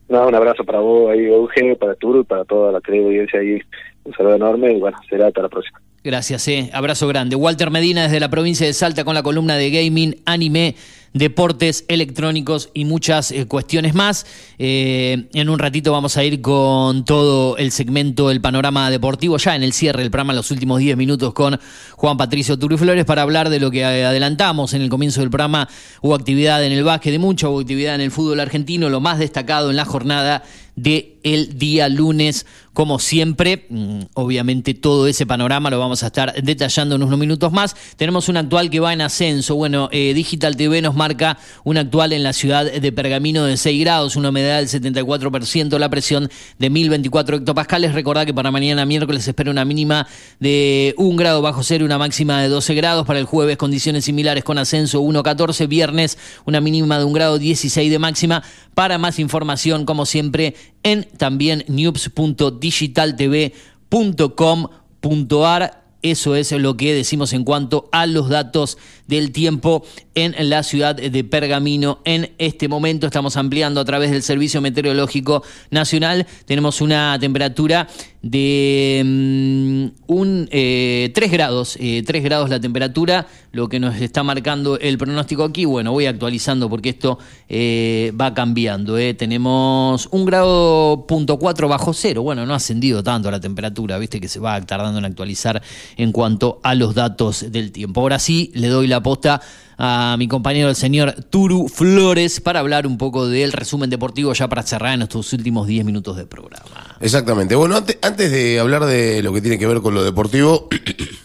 No, un abrazo para vos ahí, Eugenio, para Turo y para toda la querida audiencia ahí. Un saludo enorme y bueno, será hasta la próxima. Gracias, eh. abrazo grande. Walter Medina desde la provincia de Salta con la columna de gaming, anime, deportes electrónicos y muchas eh, cuestiones más. Eh, en un ratito vamos a ir con todo el segmento El Panorama Deportivo, ya en el cierre del programa, los últimos 10 minutos con Juan Patricio Turiflores para hablar de lo que eh, adelantamos en el comienzo del programa. Hubo actividad en el básquet de mucho, hubo actividad en el fútbol argentino, lo más destacado en la jornada de el día lunes, como siempre. Mm, Obviamente todo ese panorama lo vamos a estar detallando en unos minutos más. Tenemos un actual que va en ascenso. Bueno, eh, Digital TV nos marca un actual en la ciudad de Pergamino de 6 grados, una humedad del 74%, la presión de 1024 hectopascales. Recordad que para mañana miércoles espera una mínima de 1 grado bajo cero, una máxima de 12 grados. Para el jueves condiciones similares con ascenso 1.14. Viernes una mínima de 1 grado 16 de máxima. Para más información, como siempre, en también news.digitaltv.com.ar. Eso es lo que decimos en cuanto a los datos del tiempo en la ciudad de Pergamino. En este momento estamos ampliando a través del Servicio Meteorológico Nacional. Tenemos una temperatura de mm, un eh, 3 grados, eh, 3 grados la temperatura, lo que nos está marcando el pronóstico aquí. Bueno, voy actualizando porque esto eh, va cambiando. eh. Tenemos un grado punto cuatro bajo cero. Bueno, no ha ascendido tanto la temperatura, viste que se va tardando en actualizar en cuanto a los datos del tiempo. Ahora sí, le doy la posta a mi compañero el señor Turu Flores para hablar un poco del resumen deportivo ya para cerrar en estos últimos 10 minutos de programa. Exactamente. Bueno, antes, antes de hablar de lo que tiene que ver con lo deportivo,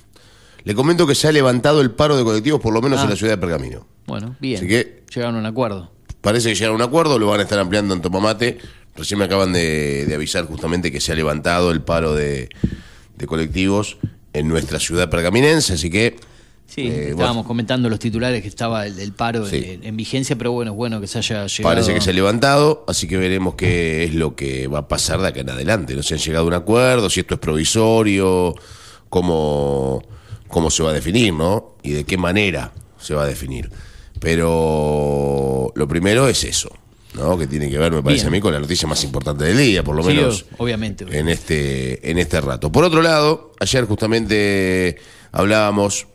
le comento que se ha levantado el paro de colectivos, por lo menos Ah. en la ciudad de Pergamino. Bueno, bien. Así que Llegaron a un acuerdo. parece que llegaron a un acuerdo, lo van a estar ampliando en Tomamate. Recién me acaban de, de avisar justamente que se ha levantado el paro de, de colectivos en nuestra ciudad pergaminense, así que Sí, Eh, estábamos comentando los titulares que estaba el, el paro en, en vigencia, pero bueno, es bueno que se haya llegado. Parece que se ha levantado, así que veremos qué es lo que va a pasar de acá en adelante. No se han llegado a un acuerdo, si esto es provisorio, cómo, cómo se va a definir, ¿no? Y de qué manera se va a definir. Pero lo primero es eso. ¿no? Que tiene que ver, me parece Bien. a mí, con la noticia más importante del día, por lo Sí, menos obviamente. en este, en este rato. Por otro lado, ayer justamente hablábamos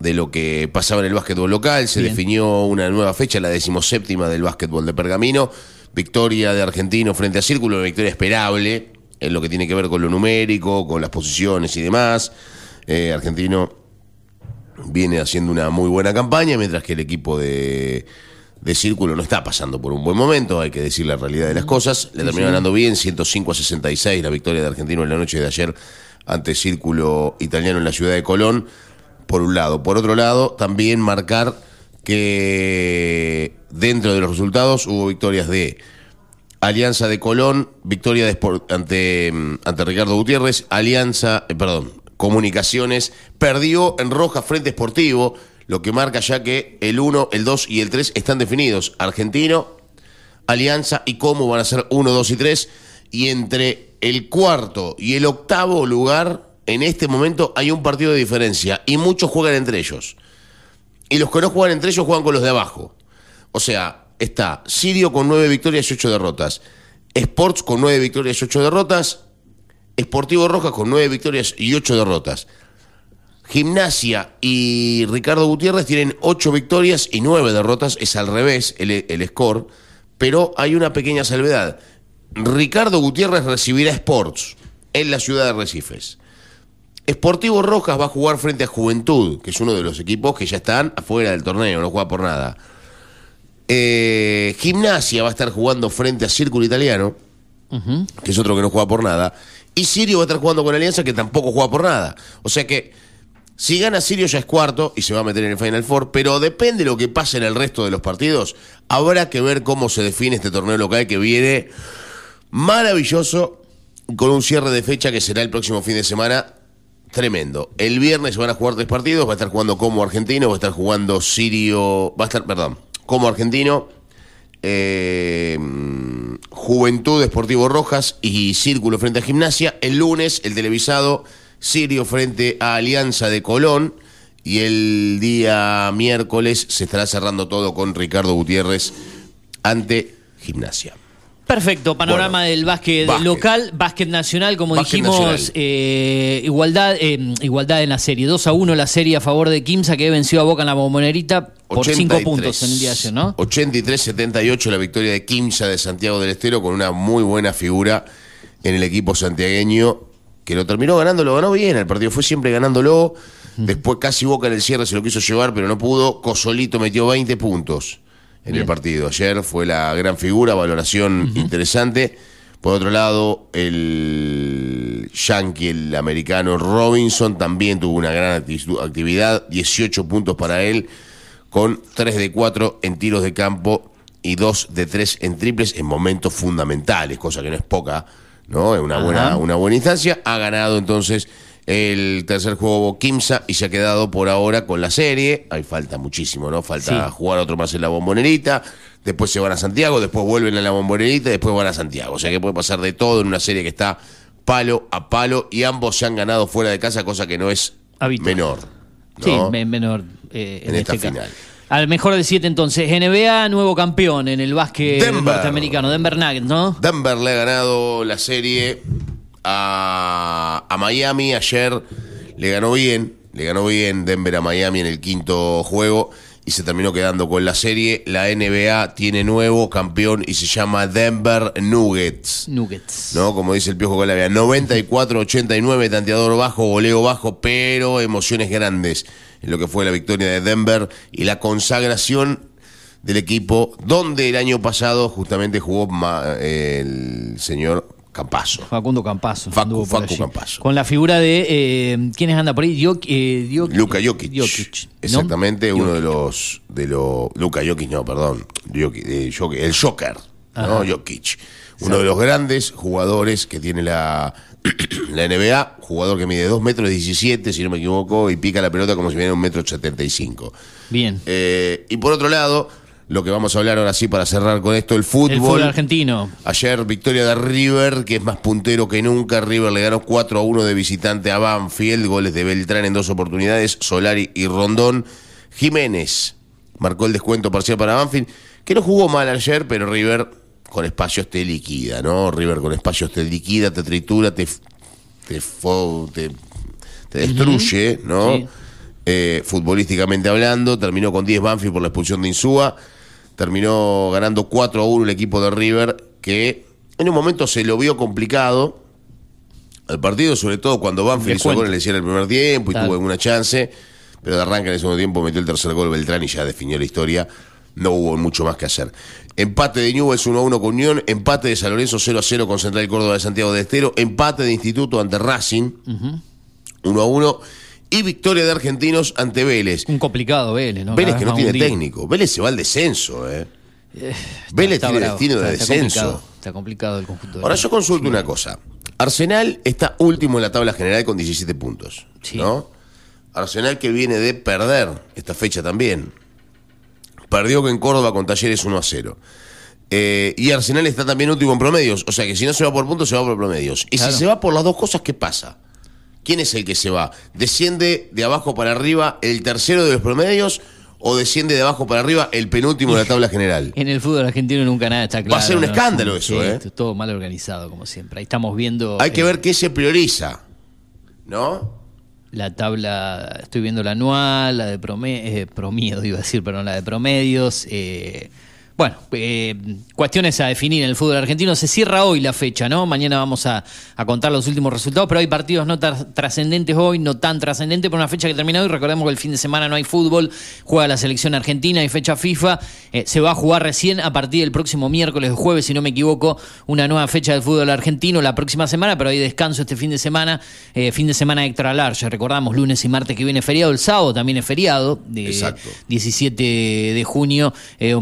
de lo que pasaba en el básquetbol local, se Bien. definió una nueva fecha, la decimoséptima del básquetbol de Pergamino, victoria de Argentino frente a Círculo, una victoria esperable en lo que tiene que ver con lo numérico, con las posiciones y demás. Eh, Argentino viene haciendo una muy buena campaña, mientras que el equipo de, de Círculo no está pasando por un buen momento, hay que decir la realidad de las cosas. Le Sí, terminó sí. ganando bien, 105 a 66, la victoria de Argentino en la noche de ayer ante Círculo Italiano en la ciudad de Colón, por un lado. Por otro lado, también marcar que dentro de los resultados hubo victorias de Alianza de Colón, victoria de ante, mm, ante Ricardo Gutiérrez, Alianza, eh, perdón, Comunicaciones, perdió en Roja frente Esportivo, lo que marca ya que el 1, el 2 y el 3 están definidos. Argentino, Alianza y Como van a ser 1, 2 y 3. Y entre el cuarto y el octavo lugar, en este momento hay un partido de diferencia y muchos juegan entre ellos. Y los que no juegan entre ellos juegan con los de abajo. O sea, está Sirio con 9 victorias y 8 derrotas. Sports con 9 victorias y 8 derrotas. Esportivo Rojas con 9 victorias y 8 derrotas. Gimnasia y Ricardo Gutiérrez tienen 8 victorias y 9 derrotas. Es al revés el, el score. Pero hay una pequeña salvedad. Ricardo Gutiérrez recibirá Sports en la ciudad de Recifes. Esportivo Rojas va a jugar frente a Juventud, que es uno de los equipos que ya están afuera del torneo, no juega por nada. Eh, Gimnasia va a estar jugando frente a Círculo Italiano, que es otro que no juega por nada. Y Sirio va a estar jugando con Alianza, que tampoco juega por nada. O sea que, si gana Sirio ya es cuarto y se va a meter en el Final Four, pero depende de lo que pase en el resto de los partidos. Habrá que ver cómo se define este torneo local que viene maravilloso, con un cierre de fecha que será el próximo fin de semana. Tremendo. El viernes se van a jugar tres partidos. Va a estar jugando como argentino, va a estar jugando Sirio. Va a estar, perdón, como argentino. eh, Juventud Esportivo Rojas y Círculo frente a Gimnasia. El lunes, el televisado Sirio frente a Alianza de Colón. Y el día miércoles se estará cerrando todo con Ricardo Gutiérrez ante Gimnasia. Perfecto, panorama del básquet, básquet. local, básquet nacional, como Básquet dijimos, nacional. eh, igualdad, eh, igualdad en la serie. 2 a 1 la serie a favor de Kimsa, que venció a Boca en la bombonerita por 5 83. puntos en el día de ayer, ¿no? 83-78 la victoria de Quimsa de Santiago del Estero con una muy buena figura en el equipo santiagueño que lo terminó ganando, lo ganó bien, el partido fue siempre ganándolo. Después casi Boca en el cierre se lo quiso llevar, pero no pudo. Cosolito metió 20 puntos en el partido. Ayer fue la gran figura, valoración interesante. Por otro lado, el yankee, el americano Robinson, también tuvo una gran actividad, 18 puntos para él, con 3 de 4 en tiros de campo y 2 de 3 en triples en momentos fundamentales, cosa que no es poca, ¿no? Es una Ajá. buena, una buena instancia. Ha ganado entonces el tercer juego Kimsa y se ha quedado por ahora con la serie. Ahí falta muchísimo, ¿no? Falta Sí. jugar otro más en la bombonerita. Después se van a Santiago, después vuelven a la bombonerita y después van a Santiago. O sea que puede pasar de todo en una serie que está palo a palo y ambos se han ganado fuera de casa, cosa que no es Habitual. menor. Sí, ¿no? men- menor eh, en, En esta este caso. final. Al mejor de siete entonces. NBA, nuevo campeón en el básquet Denver. norteamericano. Denver Nuggets, ¿no? Denver le ha ganado la serie a, a Miami. Ayer le ganó bien, le ganó bien Denver a Miami en el quinto juego y se terminó quedando con la serie. La NBA tiene nuevo campeón y se llama Denver Nuggets. Nuggets. ¿no? Como dice el Piojo Calavia, 94-89, tanteador bajo, goleo bajo, pero emociones grandes en lo que fue la victoria de Denver y la consagración del equipo, donde el año pasado justamente jugó ma- el señor Campazo. Facundo Campazo. Facu, Facu. Campazo. Con la figura de. Eh, ¿Quiénes anda por ahí? Eh, Diok- Luka Jokic. Jokic, ¿no? Exactamente, uno de los de los Luka Jokic, no, perdón, Jokic, eh, Jokic, el Joker, ¿no? Jokic. Uno de los grandes jugadores que tiene la, la NBA, jugador que mide 2 metros 17, si no me equivoco, y pica la pelota como si viera un metro 75. Bien. Eh, y por otro lado, lo que vamos a hablar ahora sí para cerrar con esto, el fútbol. El fútbol argentino. Ayer victoria de River, que es más puntero que nunca. River le ganó 4 a 1 de visitante a Banfield. Goles de Beltrán en dos oportunidades, Solari y Rondón. Jiménez marcó el descuento parcial para Banfield, que no jugó mal ayer, pero River con espacios te liquida, ¿no? River con espacios te liquida, te tritura, te, te, te, te destruye, ¿no? Sí. Eh, futbolísticamente hablando, terminó con 10 Banfield por la expulsión de Insúa, terminó ganando 4 a 1 el equipo de River, que en un momento se lo vio complicado al partido, sobre todo cuando Banfield hizo gol en el cierre del primer tiempo y Claro. tuvo alguna chance, pero de arranque en el segundo tiempo metió el tercer gol Beltrán y ya definió la historia. No hubo mucho más que hacer. Empate de Newell's 1 a 1 con Unión, empate de San Lorenzo 0 a 0 con Central Córdoba de Santiago de Estero, empate de Instituto ante Racing 1 a 1 y victoria de Argentinos ante Vélez. Un complicado Vélez, ¿no? Vélez que no tiene técnico. Vélez se va al descenso, ¿eh? Eh, Vélez está tiene bravo, destino de está- descenso. complicado, Está complicado el conjunto. de Ahora yo consulto una cosa. Arsenal está último en la tabla general con 17 puntos. ¿No? Arsenal que viene de perder esta fecha también. Perdió en Córdoba con Talleres 1 a 0. Eh, y Arsenal está también último en promedios. O sea que si no se va por puntos, se va por promedios. Y Claro. si se va por las dos cosas, ¿qué pasa? ¿Quién es el que se va? ¿Desciende de abajo para arriba el tercero de los promedios o desciende de abajo para arriba el penúltimo de la tabla general? En el fútbol argentino nunca nada está claro. Va a ser un ¿no? escándalo eso, Sí, ¿eh? Todo mal organizado, como siempre. Ahí estamos viendo. Hay que eh, ver qué se prioriza. ¿No? La tabla, estoy viendo la anual, la de prome- eh, promiedo, iba a decir, perdón, la de promedios. eh, bueno, eh, cuestiones a definir en el fútbol argentino. Se cierra hoy la fecha, ¿no? Mañana vamos a, a contar los últimos resultados, pero hay partidos no trascendentes hoy, no tan trascendentes, por una fecha que termina hoy. Recordemos que el fin de semana no hay fútbol, juega la selección argentina, hay fecha FIFA. eh, se va a jugar recién a partir del próximo miércoles o jueves, si no me equivoco, una nueva fecha del fútbol argentino la próxima semana, pero hay descanso este fin de semana, eh, fin de semana extra large. Recordamos, lunes y martes que viene feriado, el sábado también es feriado, de Exacto. 17 de junio, eh,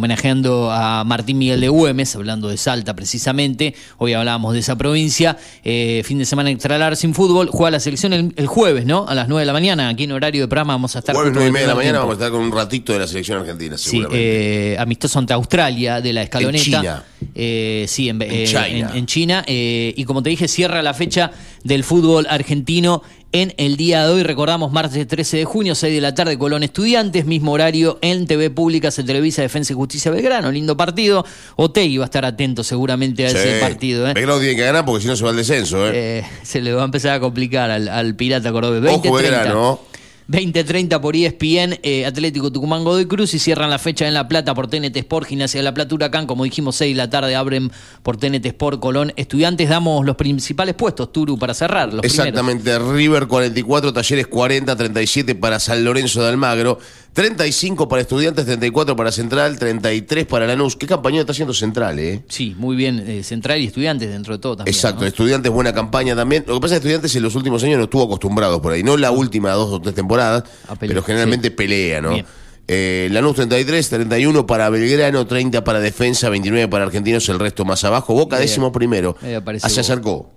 a Martín Miguel de Güemes, hablando de Salta precisamente. Hoy hablábamos de esa provincia. Eh, fin de semana extra large sin fútbol. Juega la selección el, el jueves, ¿no? A las 9 de la mañana. Aquí en horario de programa vamos a estar. Jueves justo 9 y en media de la mañana tiempo. vamos a estar con un ratito de la selección argentina, Sí, seguramente. eh, amistoso ante Australia de la escaloneta. China. Eh, sí, en, En China. en- en China. eh, y como te dije, cierra la fecha del fútbol argentino en el día de hoy. Recordamos, martes 13 de junio, 6 de la tarde, Colón Estudiantes, mismo horario en TV Pública, se televisa Defensa y Justicia Belgrano. Lindo partido. Otegi va a estar atento seguramente a ese partido. ¿eh? Belgrano tiene que ganar porque si no se va al descenso, ¿eh? Eh, se le va a empezar a complicar al, al Pirata Cordobés. Ojo 20-30. Belgrano. 20-30 por ESPN, eh, Atlético Tucumán Godoy Cruz y cierran la fecha en La Plata por TNT Sport, Gimnasia de La Plata Huracán, como dijimos 6 de la tarde abren por TNT Sport Colón. Estudiantes damos los principales puestos, Turu, para cerrar. Los primeros. Exactamente, River 44, Talleres 40, 37 para San Lorenzo de Almagro, 35 para Estudiantes, 34 para Central, 33 para Lanús. ¿Qué campaña está haciendo Central, eh? Sí, muy bien, eh, Central y Estudiantes dentro de todo también. Exacto, ¿no? Estudiantes buena campaña también. Lo que pasa es que Estudiantes en los últimos años no estuvo acostumbrado por ahí, no la última dos o tres temporadas, pero generalmente pelea, ¿no? Bien. Eh, Lanús 33, 31 para Belgrano, 30 para Defensa, 29 para Argentinos, el resto más abajo. Boca décimo primero. Ah, se acercó.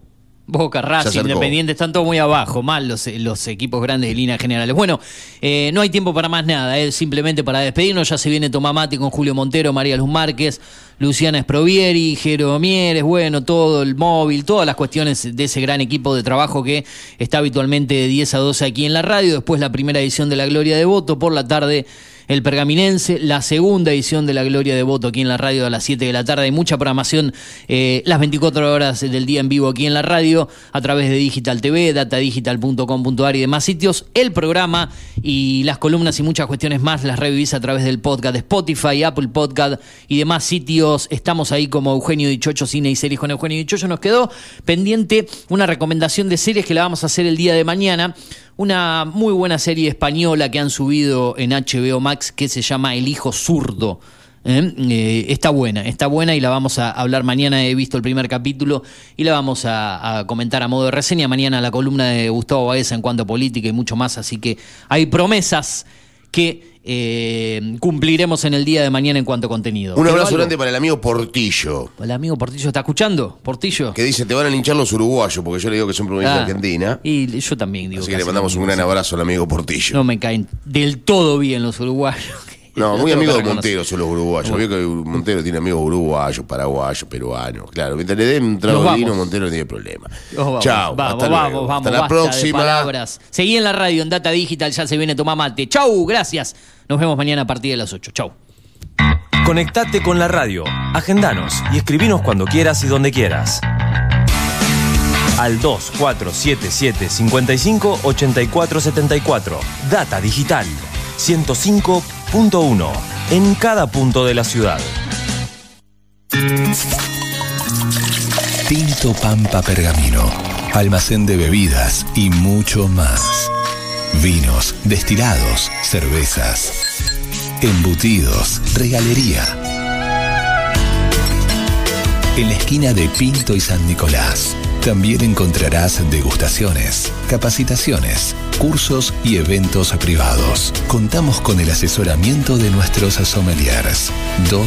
Boca, Racing. Independiente, están todos muy abajo, mal los, los equipos grandes de líneas generales. Bueno, eh, no hay tiempo para más nada, es simplemente para despedirnos. Ya se viene Tomamati con Julio Montero, María Luz Márquez, Luciana Sprovieri, Jero Mieres, bueno, todo el móvil, todas las cuestiones de ese gran equipo de trabajo que está habitualmente de 10 a 12 aquí en la radio. Después la primera edición de La Gloria de Voto, por la tarde el Pergaminense, la segunda edición de La Gloria de Voto aquí en la radio a las 7 de la tarde. Hay mucha programación eh, las 24 horas del día en vivo aquí en la radio a través de Digital TV, datadigital.com.ar y demás sitios. El programa y las columnas y muchas cuestiones más las revivís a través del podcast de Spotify, Apple Podcast y demás sitios. Estamos ahí como Eugenio Dichocho, Cine y Series con Eugenio Dichocho. Nos quedó pendiente una recomendación de series que la vamos a hacer el día de mañana. Una muy buena serie española que han subido en HBO Max que se llama El Hijo Zurdo. ¿eh? Eh, está buena, está buena y la vamos a hablar mañana. He visto el primer capítulo y la vamos a, a comentar a modo de reseña. Mañana la columna de Gustavo Baeza en cuanto a política y mucho más. Así que hay promesas que eh, cumpliremos en el día de mañana en cuanto a contenido. Un ¿Quedó abrazo grande para el amigo Portillo. El amigo Portillo está escuchando, Portillo. Que dice, te van a linchar los uruguayos, porque yo le digo que son provincia Ah, argentina. Y yo también digo. Así que le mandamos un gran abrazo al amigo Portillo. No me caen del todo bien los uruguayos. No, muy tengo amigo que de. Montero son los uruguayos. Veo que Montero tiene amigos uruguayos, paraguayos, peruanos. Claro, mientras le den un trago de vino. Montero no tiene problema. Vamos, Chao. Vamos, hasta vamos, luego. vamos. Hasta la próxima. Seguí en la radio, en Data Digital, ya se viene Tomá Mate. Chau, gracias. Nos vemos mañana a partir de las 8. Chau. Conectate con la radio, agendanos y escribinos cuando quieras y donde quieras. Al 2477 55 84 74. Data Digital 105.1 en cada punto de la ciudad. Tinto Pampa Pergamino, almacén de bebidas y mucho más. Vinos, destilados, cervezas, embutidos, regalería. En la esquina de Pinto y San Nicolás también encontrarás degustaciones, capacitaciones, cursos y eventos privados. Contamos con el asesoramiento de nuestros sommeliers.